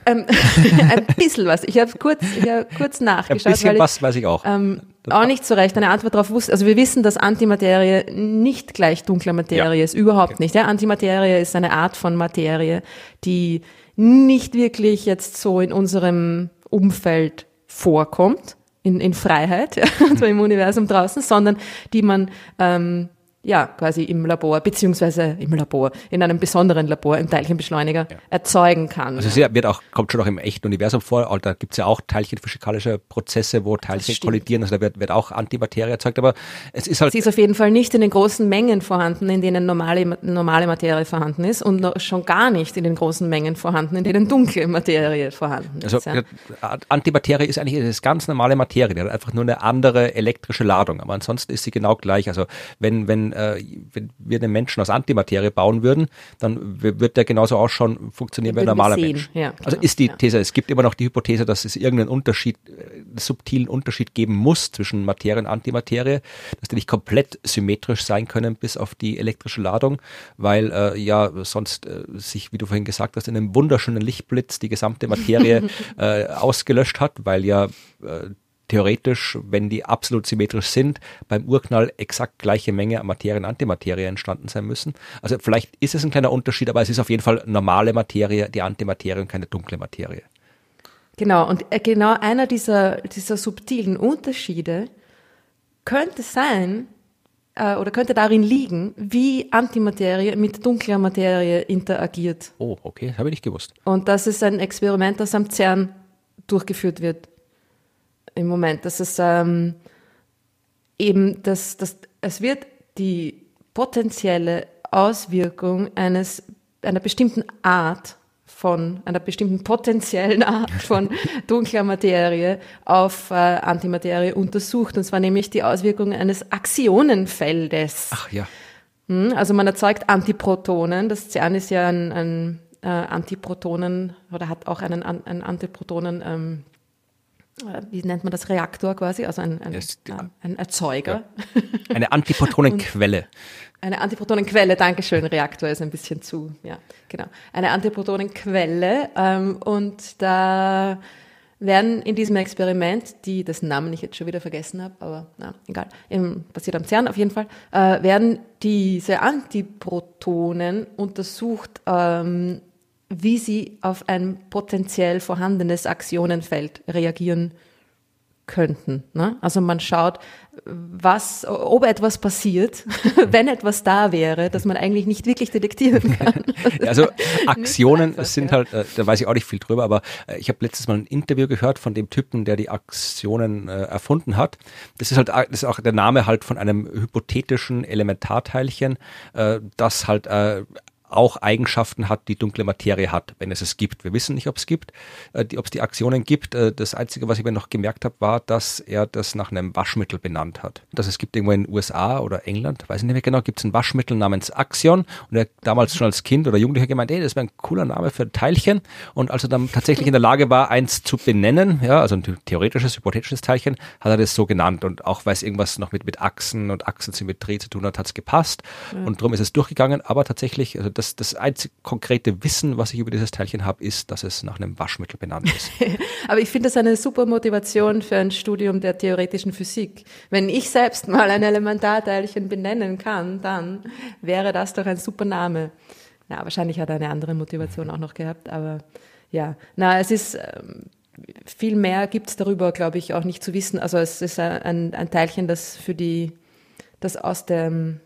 Ähm, ein bisschen was. Ich habe kurz, ich hab kurz nachgeschaut. Ein bisschen ich, was weiß ich auch. Ähm, auch nicht so recht eine Antwort darauf wusste. Also wir wissen, dass Antimaterie nicht gleich dunkle Materie ja. ist, überhaupt okay. nicht. Ja? Antimaterie ist eine Art von Materie, die nicht wirklich jetzt so in unserem Umfeld vorkommt, in, in Freiheit, also im Universum draußen, sondern die man ähm, ja, quasi im Labor, beziehungsweise im Labor, in einem besonderen Labor, im Teilchenbeschleuniger, ja. erzeugen kann. Also es wird auch, kommt schon auch im echten Universum vor, da gibt es ja auch teilchenphysikalische Prozesse, wo Teilchen kollidieren, also da wird, wird auch Antimaterie erzeugt, aber es ist halt. Sie ist auf jeden Fall nicht in den großen Mengen vorhanden, in denen normale, normale Materie vorhanden ist und schon gar nicht in den großen Mengen vorhanden, in denen dunkle Materie vorhanden also, ist. Also ja. Antimaterie ist eigentlich das ganz normale Materie, die hat einfach nur eine andere elektrische Ladung, aber ansonsten ist sie genau gleich. Also wenn, wenn äh, wenn wir den Menschen aus Antimaterie bauen würden, dann wird der genauso ausschauen, funktionieren wie ein normaler Mensch. Ja, also ist die These, es gibt immer noch die Hypothese, dass es irgendeinen Unterschied, einen äh, subtilen Unterschied geben muss zwischen Materie und Antimaterie, dass die nicht komplett symmetrisch sein können bis auf die elektrische Ladung, weil äh, ja sonst äh, sich, wie du vorhin gesagt hast, in einem wunderschönen Lichtblitz die gesamte Materie äh, ausgelöscht hat, weil ja äh, theoretisch, wenn die absolut symmetrisch sind, beim Urknall exakt gleiche Menge an Materie und Antimaterie entstanden sein müssen. Also vielleicht ist es ein kleiner Unterschied, aber es ist auf jeden Fall normale Materie, die Antimaterie und keine dunkle Materie. Genau, und äh, genau einer dieser, dieser subtilen Unterschiede könnte sein, äh, oder könnte darin liegen, wie Antimaterie mit dunkler Materie interagiert. Oh, okay, habe ich nicht gewusst. Und das ist ein Experiment, das am CERN durchgeführt wird im Moment, dass es ähm, eben, dass, dass es wird die potenzielle Auswirkung eines, einer bestimmten Art von einer bestimmten potenziellen Art von dunkler Materie auf äh, Antimaterie untersucht, und zwar nämlich die Auswirkung eines Axionenfeldes. Ach ja. Hm, also man erzeugt Antiprotonen. Das CERN ist ja ein, ein äh, Antiprotonen oder hat auch einen, einen Antiprotonen ähm, äh, wie nennt man das, Reaktor quasi, also ein, ein, ein Erzeuger. Ja. Eine Antiprotonenquelle. eine Antiprotonenquelle, Dankeschön, Reaktor ist ein bisschen zu, ja, genau. Eine Antiprotonenquelle ähm, und da werden in diesem Experiment, die dessen Namen ich jetzt schon wieder vergessen habe, aber na, egal, im, passiert am CERN auf jeden Fall, äh, werden diese Antiprotonen untersucht ähm, wie sie auf ein potenziell vorhandenes Aktionenfeld reagieren könnten. Ne? Also man schaut, was, ob etwas passiert, wenn etwas da wäre, das man eigentlich nicht wirklich detektieren kann. also Aktionen einfach, sind ja. halt, äh, da weiß ich auch nicht viel drüber, aber äh, ich habe letztes Mal ein Interview gehört von dem Typen, der die Aktionen äh, erfunden hat. Das ist halt, das ist auch der Name halt von einem hypothetischen Elementarteilchen, äh, das halt äh, auch Eigenschaften hat, die dunkle Materie hat, wenn es es gibt. Wir wissen nicht, ob es gibt, äh, ob es die Aktionen gibt. Äh, das Einzige, was ich mir noch gemerkt habe, war, dass er das nach einem Waschmittel benannt hat. Dass es gibt irgendwo in den USA oder England, weiß ich nicht mehr genau, gibt es ein Waschmittel namens Axion und er damals schon als Kind oder Jugendlicher gemeint, ey, das wäre ein cooler Name für ein Teilchen und als er dann tatsächlich in der Lage war, eins zu benennen, ja, also ein theoretisches, hypothetisches Teilchen, hat er das so genannt und auch weil es irgendwas noch mit, mit Achsen und Achsensymmetrie zu tun hat, hat es gepasst ja. und darum ist es durchgegangen, aber tatsächlich, also das, das einzige konkrete Wissen, was ich über dieses Teilchen habe, ist, dass es nach einem Waschmittel benannt ist. Aber ich finde das eine super Motivation für ein Studium der theoretischen Physik. Wenn ich selbst mal ein Elementarteilchen benennen kann, dann wäre das doch ein super Name. Na, wahrscheinlich hat er eine andere Motivation auch noch gehabt, aber ja, na, es ist, ähm, viel mehr gibt es darüber, glaube ich, auch nicht zu wissen. Also es ist ein, ein Teilchen, das für die, das aus dem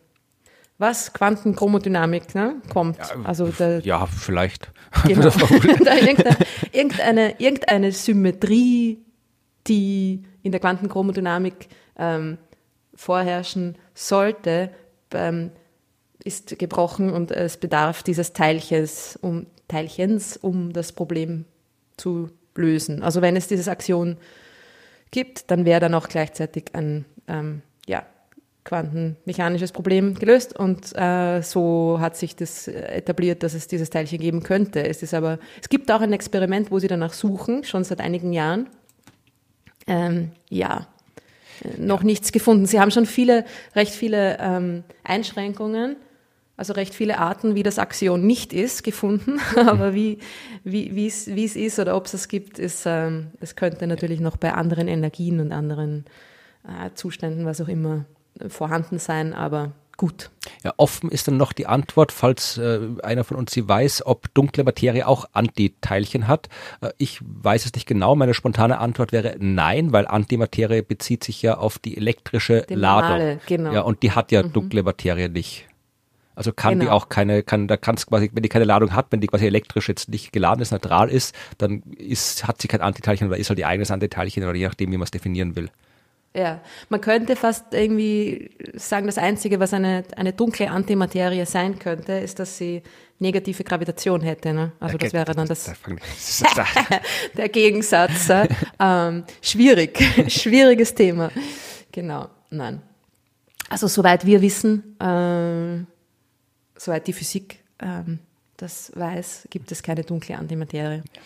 was Quantenchromodynamik ne, kommt. Ja, also der, ja vielleicht. Genau. da irgendeine, irgendeine, irgendeine Symmetrie, die in der Quantenchromodynamik ähm, vorherrschen sollte, ähm, ist gebrochen und es bedarf dieses Teilchens um, Teilchens, um das Problem zu lösen. Also wenn es dieses Aktion gibt, dann wäre dann auch gleichzeitig ein ähm, ja, quantenmechanisches Problem gelöst und äh, so hat sich das etabliert, dass es dieses Teilchen geben könnte. Es ist aber, es gibt auch ein Experiment, wo sie danach suchen, schon seit einigen Jahren. Ähm, ja, noch ja. nichts gefunden. Sie haben schon viele, recht viele ähm, Einschränkungen, also recht viele Arten, wie das Axion nicht ist, gefunden. Aber wie, wie, wie, es, wie es ist oder ob es es gibt, ist, ähm, es könnte natürlich noch bei anderen Energien und anderen äh, Zuständen, was auch immer, vorhanden sein, aber gut. Ja, offen ist dann noch die Antwort, falls äh, einer von uns sie weiß, ob dunkle Materie auch Antiteilchen hat. Äh, ich weiß es nicht genau. Meine spontane Antwort wäre nein, weil Antimaterie bezieht sich ja auf die elektrische Die Ladung. normale, genau. Ja, und die hat ja dunkle Materie nicht. Also kann die Genau. auch keine, kann, da kann es quasi, wenn die keine Ladung hat, wenn die quasi elektrisch jetzt nicht geladen ist, neutral ist, dann ist, hat sie kein Antiteilchen oder ist halt ihr eigenes Antiteilchen oder je nachdem, wie man es definieren will. Ja, man könnte fast irgendwie sagen, das Einzige, was eine, eine dunkle Antimaterie sein könnte, ist, dass sie negative Gravitation hätte. Ne? Also das wäre dann das, der Gegensatz. äh, ähm, schwierig, schwieriges Thema. Genau, nein. Also soweit wir wissen, ähm, soweit die Physik ähm, das weiß, gibt es keine dunkle Antimaterie. Ja,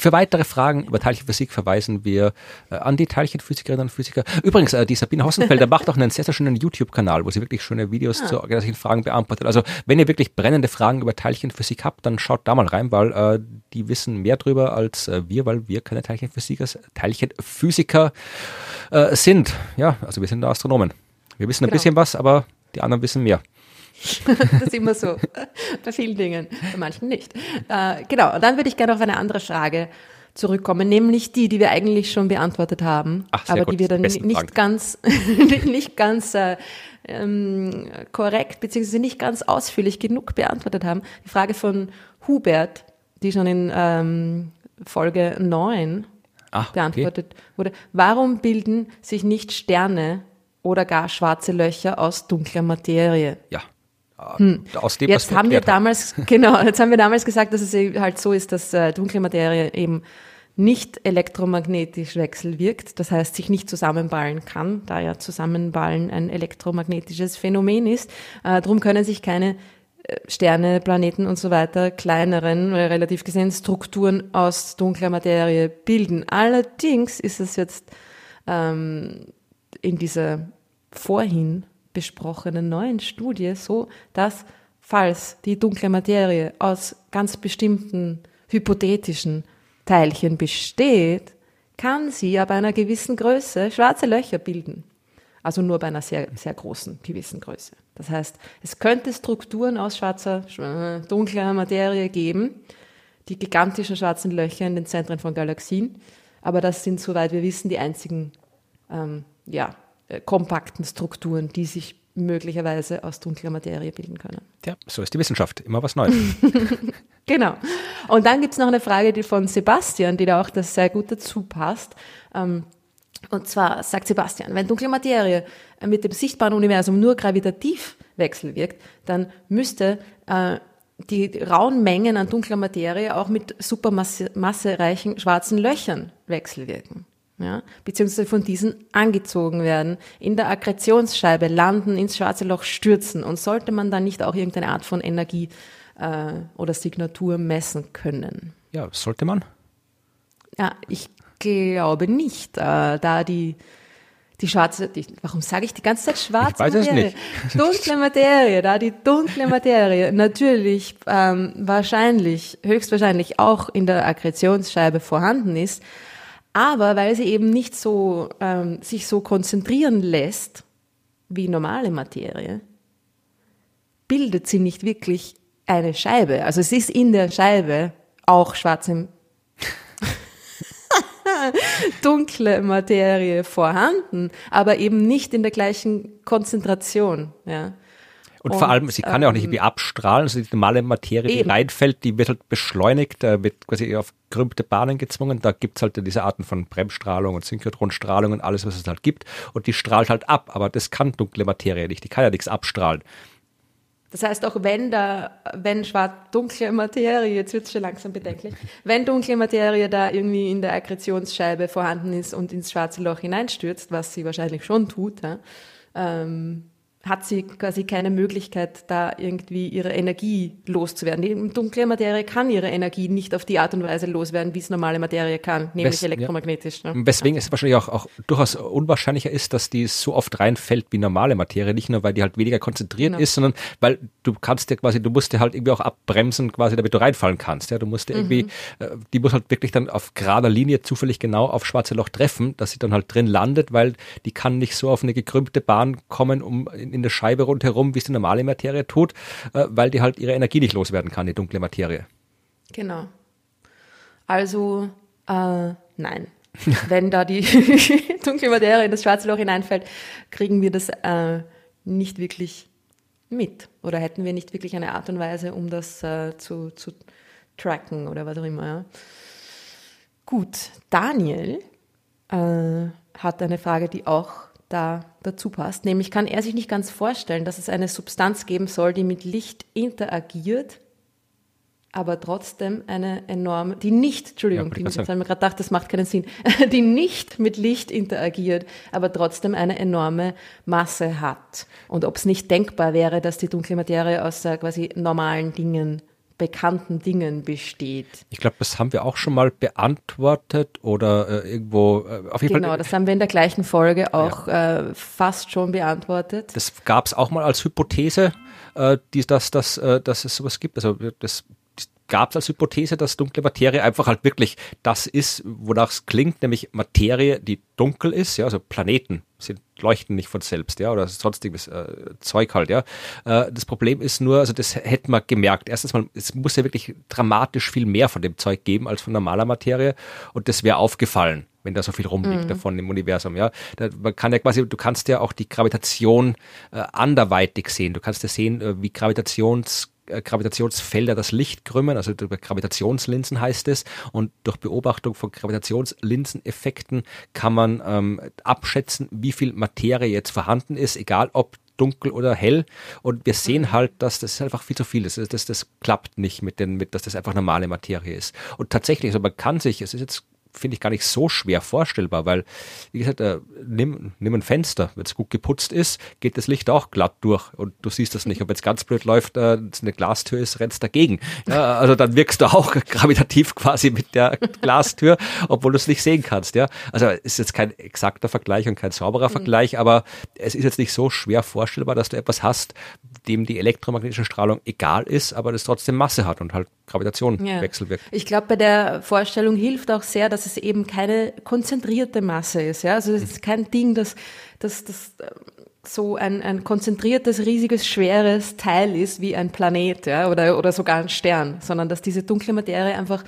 für weitere Fragen über Teilchenphysik verweisen wir äh, an die Teilchenphysikerinnen und Physiker. Übrigens, äh, die Sabine Hossenfelder macht auch einen sehr, sehr schönen YouTube-Kanal, wo sie wirklich schöne Videos zu solchen Fragen beantwortet. Also wenn ihr wirklich brennende Fragen über Teilchenphysik habt, dann schaut da mal rein, weil äh, die wissen mehr drüber als äh, wir, weil wir keine Teilchenphysiker, Teilchenphysiker äh, sind. Ja, also wir sind Astronomen. Wir wissen ein Genau. bisschen was, aber die anderen wissen mehr. Das ist immer so. Bei vielen Dingen, bei manchen nicht. Äh, genau, und dann würde ich gerne auf eine andere Frage zurückkommen, nämlich die, die wir eigentlich schon beantwortet haben, Ach, aber gut, die wir dann nicht Fragen. ganz, nicht ganz äh, ähm, korrekt beziehungsweise nicht ganz ausführlich genug beantwortet haben. Die Frage von Hubert, die schon in ähm, Folge 9 Ach, okay. beantwortet wurde. Warum bilden sich nicht Sterne oder gar schwarze Löcher aus dunkler Materie? Ja. Äh, Aus dem, Hm. Jetzt haben wir erklärt haben. damals, genau, jetzt haben wir damals gesagt, dass es eben halt so ist, dass äh, dunkle Materie eben nicht elektromagnetisch wechselwirkt, das heißt sich nicht zusammenballen kann, da ja Zusammenballen ein elektromagnetisches Phänomen ist. Äh, Darum können sich keine äh, Sterne, Planeten und so weiter, kleineren, äh, relativ gesehen, Strukturen aus dunkler Materie bilden. Allerdings ist es jetzt ähm, in dieser vorhin besprochenen neuen Studie so, dass falls die dunkle Materie aus ganz bestimmten hypothetischen Teilchen besteht, kann sie ab einer gewissen Größe schwarze Löcher bilden. Also nur bei einer sehr, sehr großen gewissen Größe. Das heißt, es könnte Strukturen aus schwarzer, schw- dunkler Materie geben, die gigantischen schwarzen Löcher in den Zentren von Galaxien. Aber das sind, soweit wir wissen, die einzigen ähm, ja, äh, kompakten Strukturen, die sich möglicherweise aus dunkler Materie bilden können. Ja, so ist die Wissenschaft. Immer was Neues. Genau. Und dann gibt's noch eine Frage die von Sebastian, die da auch das sehr gut dazu passt. Ähm, Und zwar sagt Sebastian, wenn dunkle Materie äh, mit dem sichtbaren Universum nur gravitativ wechselwirkt, dann müsste äh, die rauen Mengen an dunkler Materie auch mit supermassereichen schwarzen Löchern wechselwirken. Ja, beziehungsweise von diesen angezogen werden, in der Akkretionsscheibe landen, ins schwarze Loch stürzen. Und sollte man dann nicht auch irgendeine Art von Energie äh, oder Signatur messen können? Ja, sollte man. Ja, ich glaube nicht, äh, da die, die schwarze, die, warum sage ich die ganze Zeit schwarze Ich weiß es Materie? Dunkle Materie, da die dunkle Materie natürlich ähm, wahrscheinlich, höchstwahrscheinlich auch in der Akkretionsscheibe vorhanden ist, aber weil sie eben nicht so ähm, sich so konzentrieren lässt wie normale Materie, bildet sie nicht wirklich eine Scheibe. Also es ist in der Scheibe auch schwarze dunkle Materie vorhanden, aber eben nicht in der gleichen Konzentration. Ja. Und, vor allem, sie kann ja auch nicht irgendwie abstrahlen, also die normale Materie, die Eben. reinfällt, die wird halt beschleunigt, da wird quasi auf gerümpte Bahnen gezwungen. Da gibt's halt diese Arten von Bremsstrahlung und Synchrotronstrahlung und alles, was es halt gibt. Und die strahlt halt ab, aber das kann dunkle Materie nicht. Die kann ja nichts abstrahlen. Das heißt, auch wenn da, wenn schwarz dunkle Materie, jetzt wird's schon langsam bedenklich, wenn dunkle Materie da irgendwie in der Akkretionsscheibe vorhanden ist und ins schwarze Loch hineinstürzt, was sie wahrscheinlich schon tut, ja, ähm, hat sie quasi keine Möglichkeit, da irgendwie ihre Energie loszuwerden. Die dunkle Materie kann ihre Energie nicht auf die Art und Weise loswerden, wie es normale Materie kann, nämlich Wes- ja. elektromagnetisch. Ne? Weswegen es wahrscheinlich auch, auch durchaus unwahrscheinlicher ist, dass die so oft reinfällt wie normale Materie. Nicht nur, weil die halt weniger konzentriert Genau. ist, sondern weil du kannst ja quasi, du musst ja halt irgendwie auch abbremsen, quasi, damit du reinfallen kannst. Ja, du musst ja irgendwie, äh, die muss halt wirklich dann auf gerader Linie zufällig genau auf schwarze Loch treffen, dass sie dann halt drin landet, weil die kann nicht so auf eine gekrümmte Bahn kommen, um in, in, der Scheibe rundherum, wie es die normale Materie tut, äh, weil die halt ihre Energie nicht loswerden kann, die dunkle Materie. Genau. Also, äh, nein. Wenn da die dunkle Materie in das schwarze Loch hineinfällt, kriegen wir das äh, nicht wirklich mit. Oder hätten wir nicht wirklich eine Art und Weise, um das äh, zu, zu tracken oder was auch immer. Ja. Gut, Daniel äh, hat eine Frage, die auch da dazu passt. Nämlich kann er sich nicht ganz vorstellen, dass es eine Substanz geben soll, die mit Licht interagiert, aber trotzdem eine enorme, die nicht, Entschuldigung, ja, die, jetzt haben wir gerade gedacht, das macht keinen Sinn, die nicht mit Licht interagiert, aber trotzdem eine enorme Masse hat. Und ob es nicht denkbar wäre, dass die dunkle Materie aus äh, quasi normalen Dingen bekannten Dingen besteht. Ich glaube, das haben wir auch schon mal beantwortet oder äh, irgendwo äh, auf jeden genau, Fall. das haben wir in der gleichen Folge auch ja. äh, fast schon beantwortet. Das gab es auch mal als Hypothese, äh, die, dass, dass, äh, dass es sowas gibt. Also das gab es als Hypothese, dass dunkle Materie einfach halt wirklich das ist, wonach es klingt, nämlich Materie, die dunkel ist, ja, also Planeten sind, leuchten nicht von selbst, ja, oder sonstiges äh, Zeug halt, ja. Äh, das Problem ist nur, also das hätte man gemerkt. Erstens mal, es muss ja wirklich dramatisch viel mehr von dem Zeug geben als von normaler Materie und das wäre aufgefallen wenn da so viel rumliegt mm. davon im Universum, ja. Da, man kann ja quasi, du kannst ja auch die Gravitation äh, anderweitig sehen. Du kannst ja sehen, äh, wie Gravitations Gravitationsfelder das Licht krümmen, also über Gravitationslinsen heißt es. Und durch Beobachtung von Gravitationslinseneffekten kann man ähm, abschätzen, wie viel Materie jetzt vorhanden ist, egal ob dunkel oder hell. Und wir sehen mhm. halt, dass das einfach viel zu viel ist. Das, das, das klappt nicht mit den, mit, dass das einfach normale Materie ist. Und tatsächlich, also man kann sich, es ist jetzt finde ich gar nicht so schwer vorstellbar, weil, wie gesagt, äh, nimm, nimm ein Fenster, wenn es gut geputzt ist, geht das Licht auch glatt durch und du siehst das nicht. Und wenn es ganz blöd läuft, äh, eine Glastür ist, rennst dagegen. Ja, also dann wirkst du auch gravitativ quasi mit der Glastür, obwohl du es nicht sehen kannst. Ja, also ist jetzt kein exakter Vergleich und kein sauberer mhm. Vergleich, aber es ist jetzt nicht so schwer vorstellbar, dass du etwas hast, dem die elektromagnetische Strahlung egal ist, aber das trotzdem Masse hat und halt Gravitation ja. wechselwirkt. Ich glaube, bei der Vorstellung hilft auch sehr, dass es eben keine konzentrierte Masse ist. Ja? Also es ist kein Ding, das, das, das ähm, so ein, ein konzentriertes, riesiges, schweres Teil ist wie ein Planet ja? oder, oder sogar ein Stern, sondern dass diese dunkle Materie einfach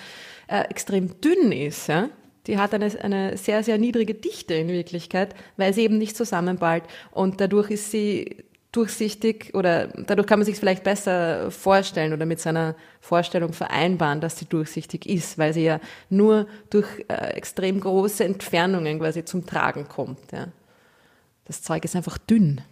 äh, extrem dünn ist. Ja? Die hat eine, eine sehr, sehr niedrige Dichte in Wirklichkeit, weil sie eben nicht zusammenballt und dadurch ist sie durchsichtig oder dadurch kann man sich vielleicht besser vorstellen oder mit seiner Vorstellung vereinbaren, dass sie durchsichtig ist, weil sie ja nur durch äh, extrem große Entfernungen quasi zum Tragen kommt. Ja. Das Zeug ist einfach dünn.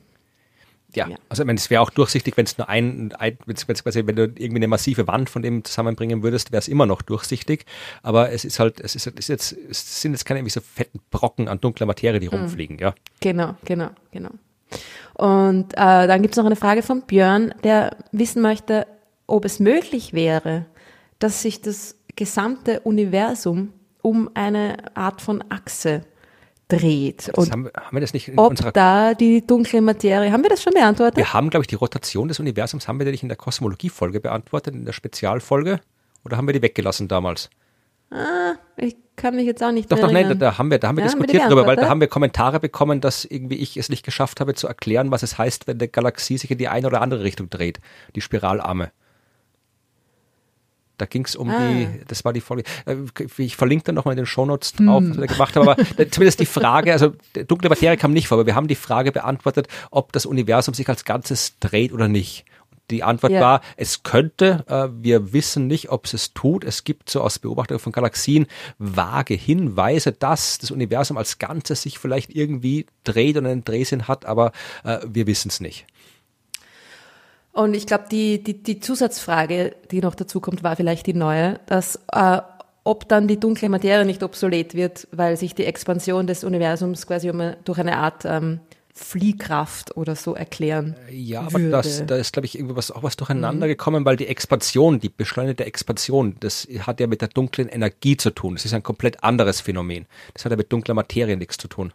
Ja, ja. also ich meine, es wäre auch durchsichtig, wenn es nur ein, ein wenn's, wenn's quasi, wenn du irgendwie eine massive Wand von dem zusammenbringen würdest, wäre es immer noch durchsichtig. Aber es ist halt, es ist, ist jetzt, es sind jetzt keine irgendwie so fetten Brocken an dunkler Materie, die mhm. rumfliegen, ja. Genau, genau, genau. Und äh, dann gibt es noch eine Frage von Björn, der wissen möchte, ob es möglich wäre, dass sich das gesamte Universum um eine Art von Achse dreht. Das und haben, haben, wir das nicht in ob da die dunkle Materie, haben wir das schon beantwortet? Wir haben, glaube ich, die Rotation des Universums, haben wir nicht in der Kosmologie-Folge beantwortet, in der Spezialfolge? Oder haben wir die weggelassen damals? Ah, ich kann mich jetzt auch nicht doch, mehr Doch, nein, da haben wir, da haben wir ja, diskutiert darüber, weil da haben wir Kommentare bekommen, dass irgendwie ich es nicht geschafft habe zu erklären, was es heißt, wenn eine Galaxie sich in die eine oder andere Richtung dreht, die Spiralarme. Da ging es um ah. die, das war die Folge. Äh, ich verlinke dann nochmal in den Shownotes drauf, hm. was wir da gemacht haben, aber zumindest die Frage, also dunkle Materie kam nicht vor, aber wir haben die Frage beantwortet, ob das Universum sich als Ganzes dreht oder nicht. Die Antwort ja. war, es könnte, äh, wir wissen nicht, ob es es tut. Es gibt so aus Beobachtung von Galaxien vage Hinweise, dass das Universum als Ganzes sich vielleicht irgendwie dreht und einen Drehsinn hat, aber äh, wir wissen es nicht. Und ich glaube, die, die, die Zusatzfrage, die noch dazu kommt, war vielleicht die neue, dass äh, ob dann die dunkle Materie nicht obsolet wird, weil sich die Expansion des Universums quasi um, durch eine Art ähm, Fliehkraft oder so erklären. Äh, ja, aber das, da ist, glaube ich, irgendwie was, auch was durcheinander mhm. gekommen, weil die Expansion, die beschleunigte Expansion, das hat ja mit der dunklen Energie zu tun. Das ist ein komplett anderes Phänomen. Das hat ja mit dunkler Materie nichts zu tun.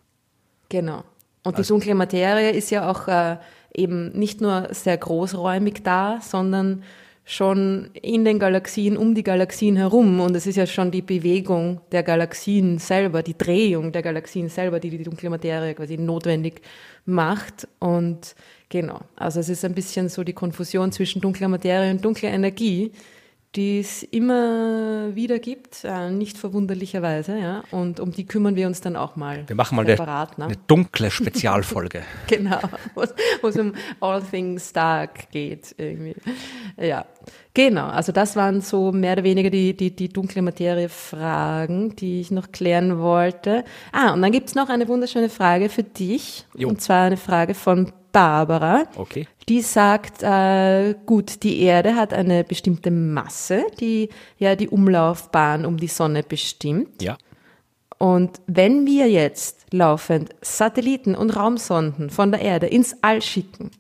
Genau. Und also, die dunkle Materie ist ja auch äh, eben nicht nur sehr großräumig da, sondern schon in den Galaxien, um die Galaxien herum. Und es ist ja schon die Bewegung der Galaxien selber, die Drehung der Galaxien selber, die die dunkle Materie quasi notwendig macht. Und genau, also es ist ein bisschen so die Konfusion zwischen dunkler Materie und dunkler Energie die es immer wieder gibt, äh, nicht verwunderlicherweise, ja. Und um die kümmern wir uns dann auch mal. Wir machen mal separat, eine, ne? eine dunkle Spezialfolge. genau, wo es um All Things Dark geht irgendwie. Ja, genau. Also das waren so mehr oder weniger die, die, die dunkle Materie-Fragen, die ich noch klären wollte. Ah, und dann gibt's noch eine wunderschöne Frage für dich. Jo. Und zwar eine Frage von Barbara. Okay. Die sagt, äh, gut, die Erde hat eine bestimmte Masse, die ja die Umlaufbahn um die Sonne bestimmt. Ja. Und wenn wir jetzt laufend Satelliten und Raumsonden von der Erde ins All schicken,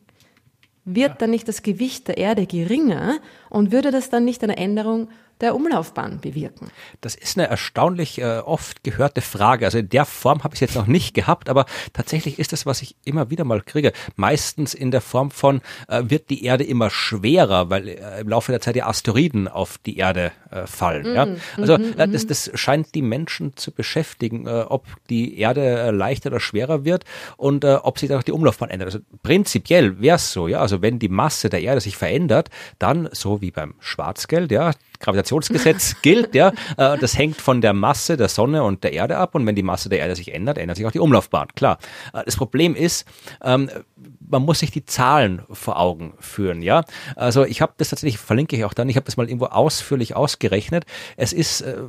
wird ja. dann nicht das Gewicht der Erde geringer und würde das dann nicht eine Änderung der Umlaufbahn bewirken? Das ist eine erstaunlich äh, oft gehörte Frage. Also in der Form habe ich es jetzt noch nicht gehabt, aber tatsächlich ist das, was ich immer wieder mal kriege. Meistens in der Form von, äh, wird die Erde immer schwerer, weil äh, im Laufe der Zeit die Asteroiden auf die Erde äh, fallen. Mm, ja? Also mm, mm, das, das scheint die Menschen zu beschäftigen, äh, ob die Erde äh, leichter oder schwerer wird und äh, ob sich dann auch die Umlaufbahn ändert. Also prinzipiell wäre es so, ja. Also wenn die Masse der Erde sich verändert, dann so wie beim Schwarzgeld, ja, Gravitationsgesetz gilt, ja. Äh, das hängt von der Masse der Sonne und der Erde ab und wenn die Masse der Erde sich ändert, ändert sich auch die Umlaufbahn, klar. Äh, das Problem ist, ähm, man muss sich die Zahlen vor Augen führen, ja. Also ich habe das tatsächlich, verlinke ich auch dann, ich habe das mal irgendwo ausführlich ausgerechnet. Es ist äh,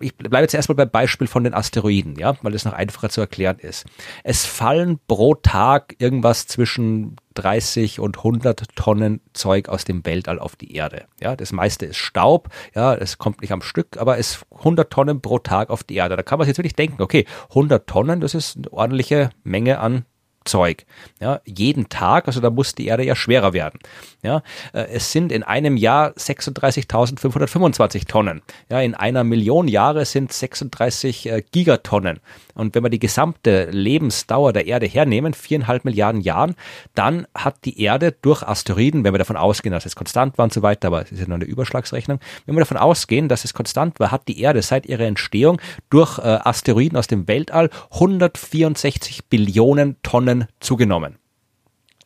ich bleibe jetzt erstmal beim Beispiel von den Asteroiden, ja, weil es noch einfacher zu erklären ist. Es fallen pro Tag irgendwas zwischen 30 und 100 Tonnen Zeug aus dem Weltall auf die Erde. Ja, das meiste ist Staub, ja, es kommt nicht am Stück, aber es 100 Tonnen pro Tag auf die Erde. Da kann man sich jetzt wirklich denken, okay, 100 Tonnen, das ist eine ordentliche Menge an Zeug. Ja, jeden Tag, also da muss die Erde ja schwerer werden. Ja, äh, es sind in einem Jahr 36.525 Tonnen. Ja, in einer Million Jahre sind 36 äh, Gigatonnen. Und wenn wir die gesamte Lebensdauer der Erde hernehmen, viereinhalb Milliarden Jahren, dann hat die Erde durch Asteroiden, wenn wir davon ausgehen, dass es konstant war und so weiter, aber es ist ja nur eine Überschlagsrechnung, wenn wir davon ausgehen, dass es konstant war, hat die Erde seit ihrer Entstehung durch äh, Asteroiden aus dem Weltall 164 Billionen Tonnen zugenommen.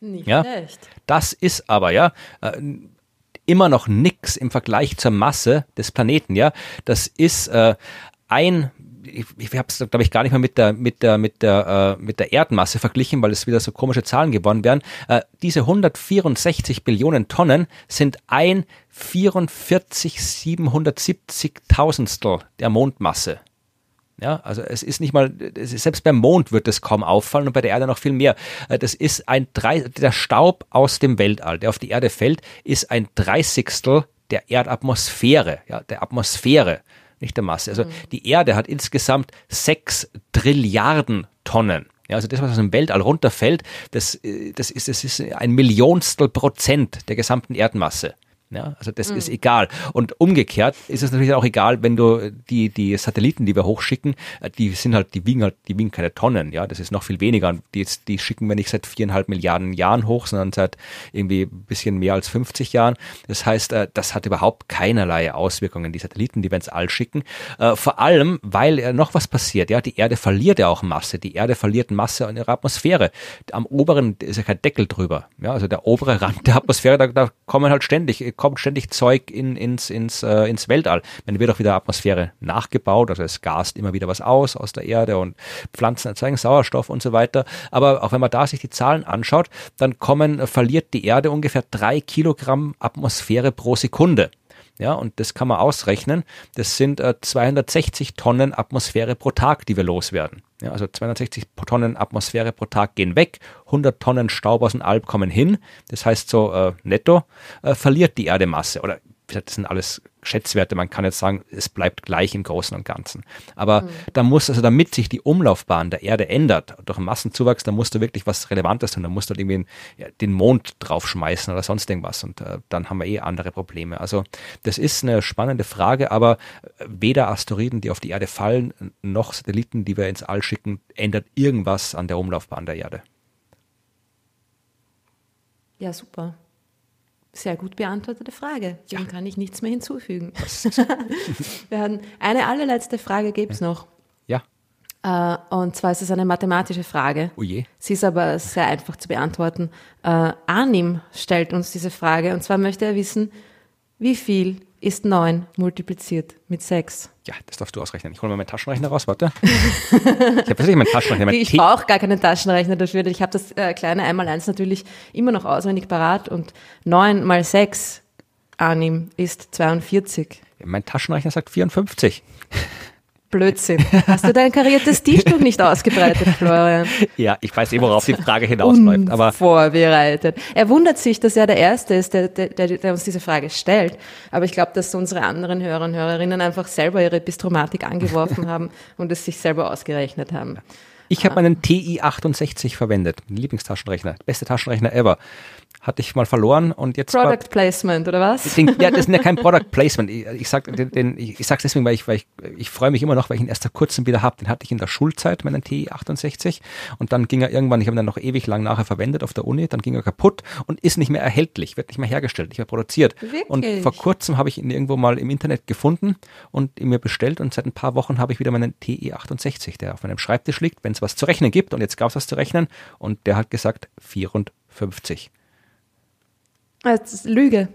Nicht ja? schlecht. Das ist aber ja äh, immer noch nix im Vergleich zur Masse des Planeten. Ja, das ist äh, ein ich, ich habe es glaube ich gar nicht mal mit der mit der mit der äh, mit der Erdmasse verglichen, weil es wieder so komische Zahlen geworden wären. Äh, diese 164 Billionen Tonnen sind ein 44 770 Tausendstel der Mondmasse. Ja, also es ist nicht mal, ist, selbst beim Mond wird es kaum auffallen und bei der Erde noch viel mehr. Äh, das ist ein drei, der Staub aus dem Weltall, der auf die Erde fällt, ist ein Dreißigstel der Erdatmosphäre, ja, der Atmosphäre, nicht der Masse. Also mhm. die Erde hat insgesamt sechs Trilliarden Tonnen. Ja, also das, was aus dem Weltall runterfällt, das, äh, das, ist, das ist ein Millionstel Prozent der gesamten Erdmasse. Ja, also das mhm. ist egal. Und umgekehrt ist es natürlich auch egal, wenn du die, die Satelliten, die wir hochschicken, äh, die sind halt, die wiegen halt, die wiegen keine Tonnen, ja, das ist noch viel weniger. Die, die schicken wir nicht seit viereinhalb Milliarden Jahren hoch, sondern seit irgendwie ein bisschen mehr als 50 Jahren. Das heißt, äh, das hat überhaupt keinerlei Auswirkungen, die Satelliten, die wir ins All schicken. Äh, vor allem, weil noch was passiert, ja, die Erde verliert ja auch Masse. Die Erde verliert Masse in ihrer Atmosphäre. Am oberen ist ja kein Deckel drüber. Ja, also der obere Rand der Atmosphäre, da, da kommen halt ständig kommt ständig Zeug in, ins, ins, äh, ins Weltall. Dann wird auch wieder Atmosphäre nachgebaut, also es gast immer wieder was aus aus der Erde und Pflanzen erzeugen Sauerstoff und so weiter. Aber auch wenn man da sich die Zahlen anschaut, dann kommen, verliert die Erde ungefähr drei Kilogramm Atmosphäre pro Sekunde. Ja, und das kann man ausrechnen. Das sind äh, 260 Tonnen Atmosphäre pro Tag, die wir loswerden. Ja, also 260 Tonnen Atmosphäre pro Tag gehen weg, 100 Tonnen Staub aus dem Alp kommen hin. Das heißt so äh, netto äh, verliert die Erde Masse oder das sind alles Schätzwerte. Man kann jetzt sagen, es bleibt gleich im Großen und Ganzen. Aber mhm. da muss, also damit sich die Umlaufbahn der Erde ändert, durch Massenzuwachs, da musst du wirklich was Relevantes tun. Da musst du halt irgendwie ja, den Mond draufschmeißen oder sonst irgendwas. Und äh, dann haben wir eh andere Probleme. Also das ist eine spannende Frage, aber weder Asteroiden, die auf die Erde fallen, noch Satelliten, die wir ins All schicken, ändert irgendwas an der Umlaufbahn der Erde. Ja, super. Sehr gut beantwortete Frage. Dem ja. kann ich nichts mehr hinzufügen. Wir haben eine allerletzte Frage gibt es noch. Ja. Äh, und zwar ist es eine mathematische Frage. Oh je. Sie ist aber sehr einfach zu beantworten. Äh, Arnim stellt uns diese Frage und zwar möchte er wissen, wie viel ist 9 multipliziert mit 6? Ja, das darfst du ausrechnen. Ich hole mal meinen Taschenrechner raus, warte. ich habe tatsächlich meinen Taschenrechner. Mein ich brauche gar keinen Taschenrechner dafür. Ich habe das äh, kleine Einmaleins natürlich immer noch auswendig parat und 9 mal 6 annehmen ist 42. Ja, mein Taschenrechner sagt 54. Blödsinn. Hast du dein kariertes Tischtuch nicht ausgebreitet, Florian? Ja, ich weiß eh, worauf die Frage hinausläuft. Aber Vorbereitet. Er wundert sich, dass er der Erste ist, der, der, der uns diese Frage stellt. Aber ich glaube, dass unsere anderen Hörer und Hörerinnen einfach selber ihre Bistromatik angeworfen haben und es sich selber ausgerechnet haben. Ich habe meinen TI-68 verwendet, Lieblingstaschenrechner, beste Taschenrechner ever hatte ich mal verloren und jetzt Product war, Placement oder was? Den, ja, das ist ja kein Product Placement. Ich, ich sag den, den ich, ich sag's deswegen, weil ich weil ich, ich freue mich immer noch, weil ich ihn erst vor kurzem wieder habe. Den hatte ich in der Schulzeit, meinen TI 68 und dann ging er irgendwann, ich habe ihn dann noch ewig lang nachher verwendet auf der Uni, dann ging er kaputt und ist nicht mehr erhältlich, wird nicht mehr hergestellt, nicht mehr produziert. Wirklich? Und vor kurzem habe ich ihn irgendwo mal im Internet gefunden und ihn mir bestellt und seit ein paar Wochen habe ich wieder meinen TI 68, der auf meinem Schreibtisch liegt, wenn es was zu rechnen gibt und jetzt gab es was zu rechnen und der hat gesagt 54. Das ist Lüge.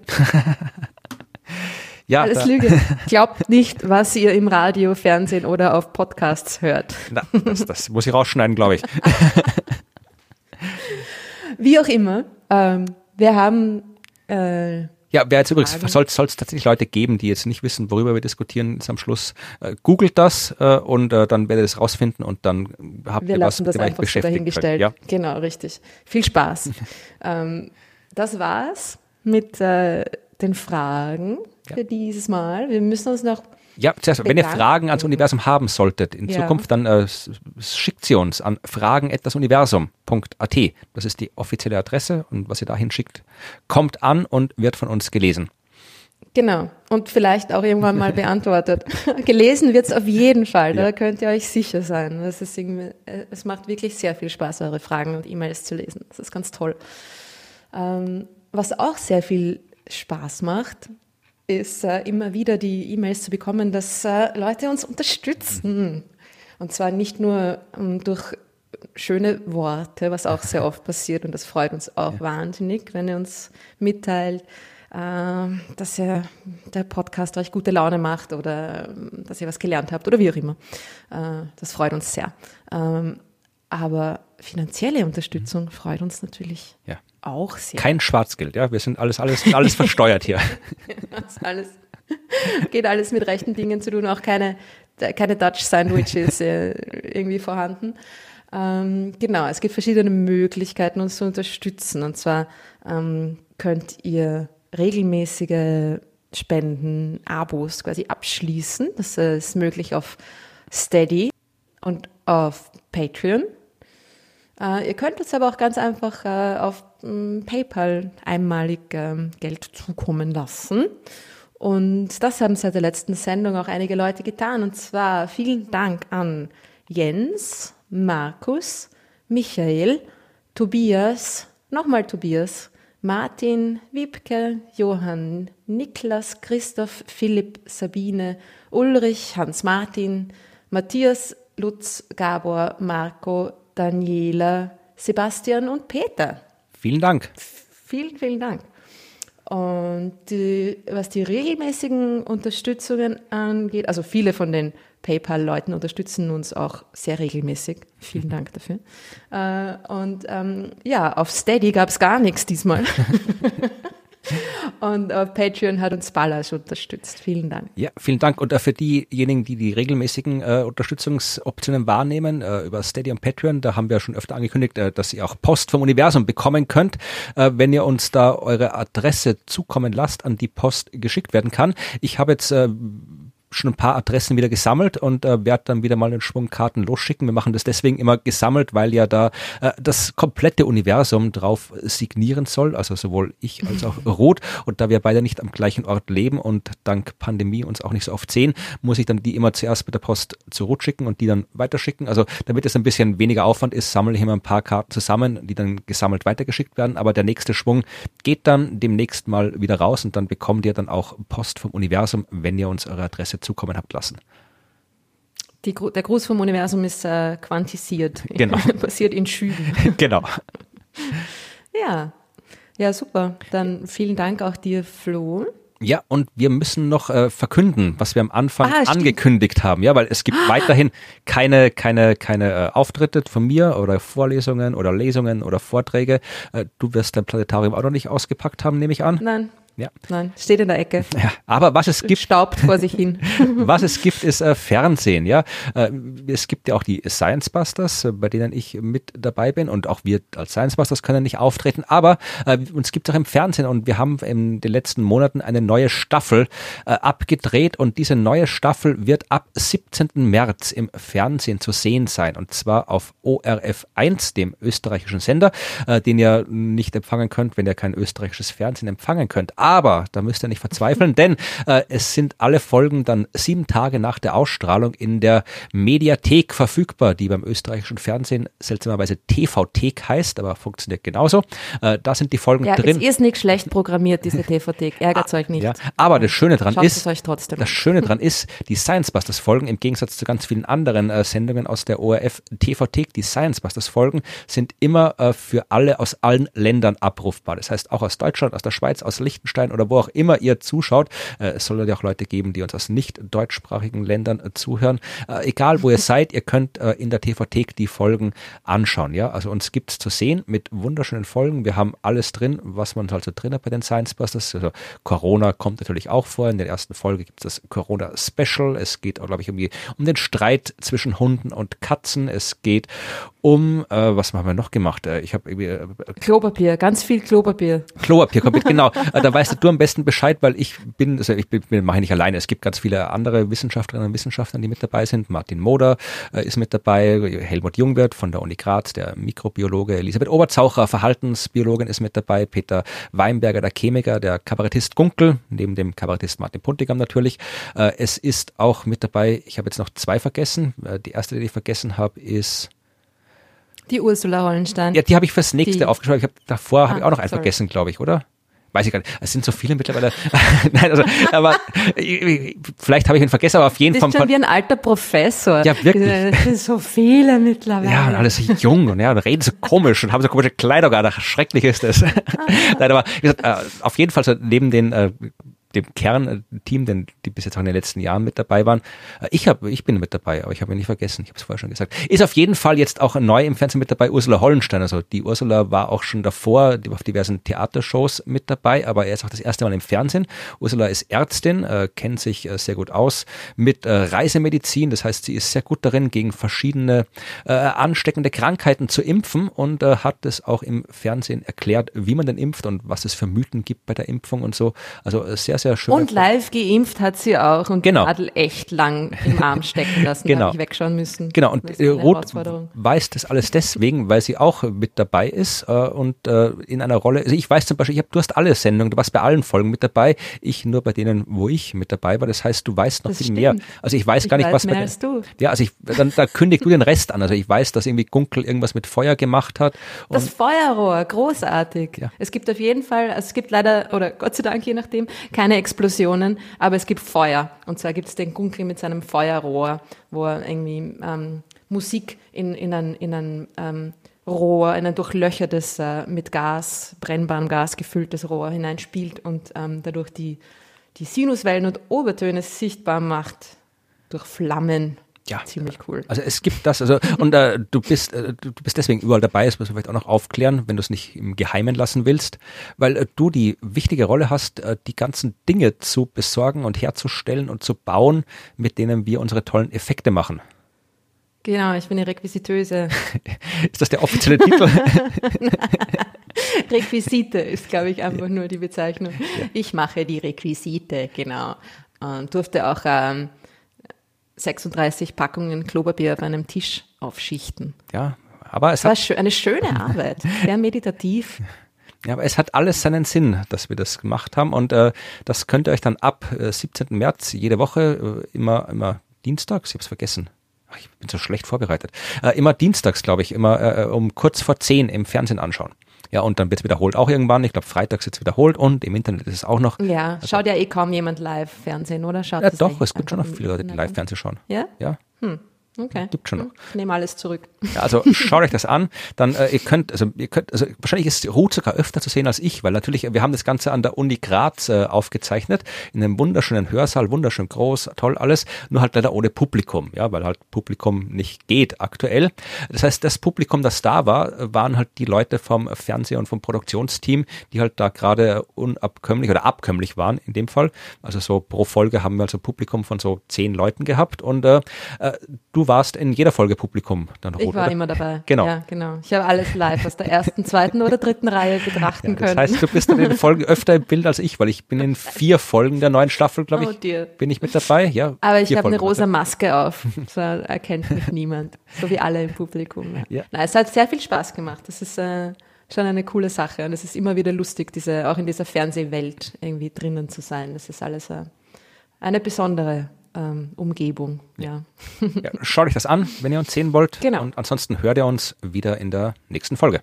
ja, Alles Lüge. Glaubt nicht, was ihr im Radio, Fernsehen oder auf Podcasts hört. Na, das, das muss ich rausschneiden, glaube ich. Wie auch immer, ähm, wir haben äh, ja, wer jetzt übrigens, soll es tatsächlich Leute geben, die jetzt nicht wissen, worüber wir diskutieren, ist am Schluss, äh, googelt das äh, und äh, dann werdet ihr es rausfinden und dann habt wir ihr was, das einfach so dahingestellt. Ja. Genau, richtig. Viel Spaß. ähm, das war's mit äh, den Fragen ja. für dieses Mal. Wir müssen uns noch ja, zuerst, wenn ihr Fragen ans Universum haben solltet in ja. Zukunft, dann äh, schickt sie uns an fragen.universum.at. Das ist die offizielle Adresse und was ihr dahin schickt, kommt an und wird von uns gelesen. Genau. Und vielleicht auch irgendwann mal beantwortet. gelesen wird es auf jeden Fall, ja. da könnt ihr euch sicher sein. Das ist irgendwie, äh, es macht wirklich sehr viel Spaß, eure Fragen und E-Mails zu lesen. Das ist ganz toll. Ähm, was auch sehr viel Spaß macht, ist äh, immer wieder die E-Mails zu bekommen, dass äh, Leute uns unterstützen. Und zwar nicht nur ähm, durch schöne Worte, was auch sehr oft passiert und das freut uns auch ja. wahnsinnig, wenn ihr uns mitteilt, äh, dass ihr der Podcast euch gute Laune macht oder ähm, dass ihr was gelernt habt oder wie auch immer. Äh, das freut uns sehr. Ähm, aber finanzielle Unterstützung freut uns natürlich ja. Auch sehr. Kein Schwarzgeld, ja. Wir sind alles, alles, alles versteuert hier. alles, geht alles mit rechten Dingen zu tun, auch keine, keine Dutch Sandwiches äh, irgendwie vorhanden. Ähm, genau, es gibt verschiedene Möglichkeiten, uns zu unterstützen. Und zwar ähm, könnt ihr regelmäßige Spenden, Abos quasi abschließen. Das ist möglich auf Steady und auf Patreon. Äh, ihr könnt uns aber auch ganz einfach äh, auf PayPal einmalig ähm, Geld zukommen lassen. Und das haben seit der letzten Sendung auch einige Leute getan. Und zwar vielen Dank an Jens, Markus, Michael, Tobias, nochmal Tobias, Martin, Wiebke, Johann, Niklas, Christoph, Philipp, Sabine, Ulrich, Hans-Martin, Matthias, Lutz, Gabor, Marco, Daniela, Sebastian und Peter. Vielen Dank. Vielen, vielen Dank. Und die, was die regelmäßigen Unterstützungen angeht, also viele von den PayPal-Leuten unterstützen uns auch sehr regelmäßig. Vielen Dank dafür. Äh, und ähm, ja, auf Steady gab es gar nichts diesmal. Und äh, Patreon hat uns Ballas unterstützt. Vielen Dank. Ja, vielen Dank. Und äh, für diejenigen, die die regelmäßigen äh, Unterstützungsoptionen wahrnehmen, äh, über Steady und Patreon, da haben wir schon öfter angekündigt, dass ihr auch Post vom Universum bekommen könnt, wenn ihr uns da eure Adresse zukommen lasst, an die Post geschickt werden kann. Ich habe jetzt schon ein paar Adressen wieder gesammelt und äh, werde dann wieder mal einen Schwung Karten losschicken. Wir machen das deswegen immer gesammelt, weil ja da äh, das komplette Universum drauf signieren soll, also sowohl ich als auch Ruth. Und da wir beide nicht am gleichen Ort leben und dank Pandemie uns auch nicht so oft sehen, muss ich dann die immer zuerst mit der Post zu Ruth schicken und die dann weiterschicken. Also damit es ein bisschen weniger Aufwand ist, sammle ich immer ein paar Karten zusammen, die dann gesammelt weitergeschickt werden. Aber der nächste Schwung geht dann demnächst mal wieder raus und dann bekommt ihr dann auch Post vom Universum, wenn ihr uns eure Adresse zukommen habt lassen. Die, der Gruß vom Universum ist äh, quantisiert. Genau. Passiert in Schüben. genau. Ja. Ja, super. Dann vielen Dank auch dir, Flo. Ja, und wir müssen noch äh, verkünden, was wir am Anfang Ah, angekündigt haben, ja, weil es gibt weiterhin keine, keine, keine äh, Auftritte von mir oder Vorlesungen oder Lesungen oder Vorträge. Äh, du wirst dein Planetarium auch noch nicht ausgepackt haben, nehme ich an. Nein, Ja. nein, steht in der Ecke. ja. Aber was es gibt, Staubt vor sich hin. was es gibt, ist äh, Fernsehen, ja. Äh, es gibt ja auch die Science Busters, äh, bei denen ich mit dabei bin und auch wir als Science Busters können nicht auftreten, aber äh, uns gibt es auch im Fernsehen und wir haben in den letzten Monaten eine neue Staffel äh, abgedreht und diese neue Staffel wird ab 17. März im Fernsehen zu sehen sein und zwar auf ORF 1, dem österreichischen Sender, äh, den ihr nicht empfangen könnt, wenn ihr kein österreichisches Fernsehen empfangen könnt. Aber da müsst ihr nicht verzweifeln, denn äh, es sind alle Folgen dann sieben Tage nach der Ausstrahlung in der Mediathek verfügbar, die beim österreichischen Fernsehen seltsamerweise TV-Thek heißt, aber funktioniert genauso. Äh, da sind die Folgen Ja, drin. es ist nicht schlecht programmiert, diese TV-Thek. Ärgert euch nicht. Ja, aber das Schöne dran Schaut ist, es euch trotzdem das. Schöne dran ist, die Science Busters Folgen im Gegensatz zu ganz vielen anderen äh, Sendungen aus der ORF TV-Thek, die Science Busters Folgen sind immer äh, für alle aus allen Ländern abrufbar. Das heißt auch aus Deutschland, aus der Schweiz, aus Liechtenstein oder wo auch immer ihr zuschaut. Äh, es soll ja auch Leute geben, die uns aus nicht deutschsprachigen Ländern äh, zuhören. Äh, egal wo ihr seid, ihr könnt in der TV-Thek die Folgen anschauen. Ja, also uns gibt's zu sehen mit wunderschönen Folgen. Wir haben alles drin, was man halt so drin hat bei den Science Busters. Also Corona kommt natürlich auch vor. In der ersten Folge gibt es das Corona Special. Es geht auch, glaube ich, um, die, um den Streit zwischen Hunden und Katzen. Es geht um, äh, was haben wir noch gemacht? Ich habe irgendwie äh, Klopapier, ganz viel Klopapier. Klopapier kommt mit, genau. Äh, Da weißt du am besten Bescheid, weil ich bin, also ich bin, mache ich nicht alleine. Es gibt ganz viele andere Wissenschaftlerinnen und Wissenschaftler, die mit dabei sind. Martin Moder äh, ist mit dabei, Helmut Jungwirth von der Uni Graz, der Mikrobiologe, Elisabeth Oberzaucher, Verhaltensbiologin ist mit dabei, Peter Weinberger, der Chemiker, der Kabarettist Gunkel, neben dem Kabarettist Martin Puntigam natürlich. Äh, Es ist auch mit dabei, ich habe jetzt noch zwei vergessen. Äh, Die erste, die ich vergessen habe, ist Die Ursula Hollenstein. ja, die habe ich fürs nächste Die- aufgeschrieben. Ich habe davor habe ich Ah, auch noch einen sorry. vergessen, glaube ich, oder? Weiß ich gar nicht. Es sind so viele mittlerweile. Nein, also, aber vielleicht habe ich ihn vergessen, aber auf jeden Du Fall. bist schon wie ein alter Professor. Ja, wirklich. Es sind so viele mittlerweile. ja, und alles so jung und ja, und reden so komisch und haben so komische Kleider gar. Schrecklich ist das. Nein, aber wie gesagt, äh, auf jeden Fall so neben den äh, dem Kernteam, denn die bis jetzt auch in den letzten Jahren mit dabei waren. Äh, Ich habe, ich bin mit dabei, aber ich habe ihn nicht vergessen. Ich habe es vorher schon gesagt. Ist auf jeden Fall jetzt auch neu im Fernsehen mit dabei Ursula Hollenstein. Also die Ursula war auch schon davor auf diversen Theatershows mit dabei, aber er ist auch das erste Mal im Fernsehen. Ursula ist Ärztin, äh, kennt sich äh, sehr gut aus mit äh, Reisemedizin. Das heißt, sie ist sehr gut darin, gegen verschiedene äh, ansteckende Krankheiten zu impfen und äh, hat es auch im Fernsehen erklärt, wie man denn impft und was es für Mythen gibt bei der Impfung und so. Also äh, sehr, sehr schön. Und live geimpft hat sie auch und Genau. Nadel echt lang im Arm stecken lassen. Genau. Ich wegschauen müssen. Genau, und äh, Herausforderung. weiß das alles deswegen, weil sie auch mit dabei ist äh, und äh, in einer Rolle, also ich weiß zum Beispiel, ich hab, du hast alle Sendungen, du warst bei allen Folgen mit dabei, ich nur bei denen, wo ich mit dabei war, das heißt, du weißt noch Das viel stimmt. mehr. Also ich weiß Ich gar nicht, weiß was mehr bei als du. Ja, also ich, dann, da kündigst du den Rest an, also ich weiß, dass irgendwie Gunkel irgendwas mit Feuer gemacht hat Das Feuerrohr, großartig. Ja. Es gibt auf jeden Fall, also es gibt leider, oder Gott sei Dank je nachdem, keine Explosionen, aber es gibt Feuer. Und zwar gibt es den Gunkel mit seinem Feuerrohr, wo er irgendwie ähm, Musik in, in ein, in ein ähm, Rohr, in ein durchlöchertes, äh, mit Gas, brennbarem Gas gefülltes Rohr hineinspielt und ähm, dadurch die, die Sinuswellen und Obertöne sichtbar macht durch Flammen. Ja. Ziemlich cool. Also es gibt das, also und äh, du bist äh, du bist deswegen überall dabei, das müssen wir vielleicht auch noch aufklären, wenn du es nicht im Geheimen lassen willst, weil äh, du die wichtige Rolle hast, äh, die ganzen Dinge zu besorgen und herzustellen und zu bauen, mit denen wir unsere tollen Effekte machen. Genau, ich bin die Requisiteuse. Ist das der offizielle Titel? Requisite ist, glaube ich, einfach nur die Bezeichnung. Ich mache die Requisite, genau. und durfte auch ähm, 36 Packungen Klopapier auf einem Tisch aufschichten. Ja, aber es Das war hat, eine schöne Arbeit, sehr meditativ. ja, aber es hat alles seinen Sinn, dass wir das gemacht haben und äh, das könnt ihr euch dann ab äh, 17. März jede Woche äh, immer, immer dienstags, ich habe es vergessen. Ach, ich bin so schlecht vorbereitet. Äh, immer dienstags, glaube ich, immer äh, um kurz vor 10 im Fernsehen anschauen. Ja, und dann wird es wiederholt auch irgendwann. Ich glaube, freitags jetzt wiederholt und im Internet ist es auch noch. Ja, schaut ja eh kaum jemand live Fernsehen, oder? Schaut Ja, doch, es gibt schon noch viele Leute, die im Live-Fernsehen schauen. Ja? Ja, Okay. gibt schon noch. Ich nehme alles zurück. Ja, also schaut euch das an, dann äh, ihr könnt, also ihr könnt, also wahrscheinlich ist Ruth sogar öfter zu sehen als ich, weil natürlich, wir haben das Ganze an der Uni Graz äh, aufgezeichnet, in einem wunderschönen Hörsaal, wunderschön groß, toll alles, nur halt leider ohne Publikum, ja, weil halt Publikum nicht geht aktuell. Das heißt, das Publikum, das da war, waren halt die Leute vom Fernseh- und vom Produktionsteam, die halt da gerade unabkömmlich oder abkömmlich waren in dem Fall. Also so pro Folge haben wir also Publikum von so zehn Leuten gehabt und äh, äh, du warst in jeder Folge Publikum dann Ich Ruth, war oder? immer dabei. Genau. Ja, genau. Ich habe alles live aus der ersten, zweiten oder dritten Reihe betrachten Das können. heißt, du bist in den Folgen öfter im Bild als ich, weil ich bin in vier Folgen der neuen Staffel, glaube Oh ich, dear. bin ich mit dabei. Ja, Aber ich habe eine rosa Maske auf, so erkennt mich niemand. So wie alle im Publikum. Ja. Ja. Nein, es hat sehr viel Spaß gemacht. Das ist äh, schon eine coole Sache und es ist immer wieder lustig, diese, auch in dieser Fernsehwelt irgendwie drinnen zu sein. Das ist alles äh, eine besondere ähm, Umgebung. Ja. Ja, schaut euch das an, wenn ihr uns sehen wollt. Genau. Und ansonsten hört ihr uns wieder in der nächsten Folge.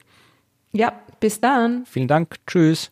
ja, bis dann. Vielen Dank. Tschüss.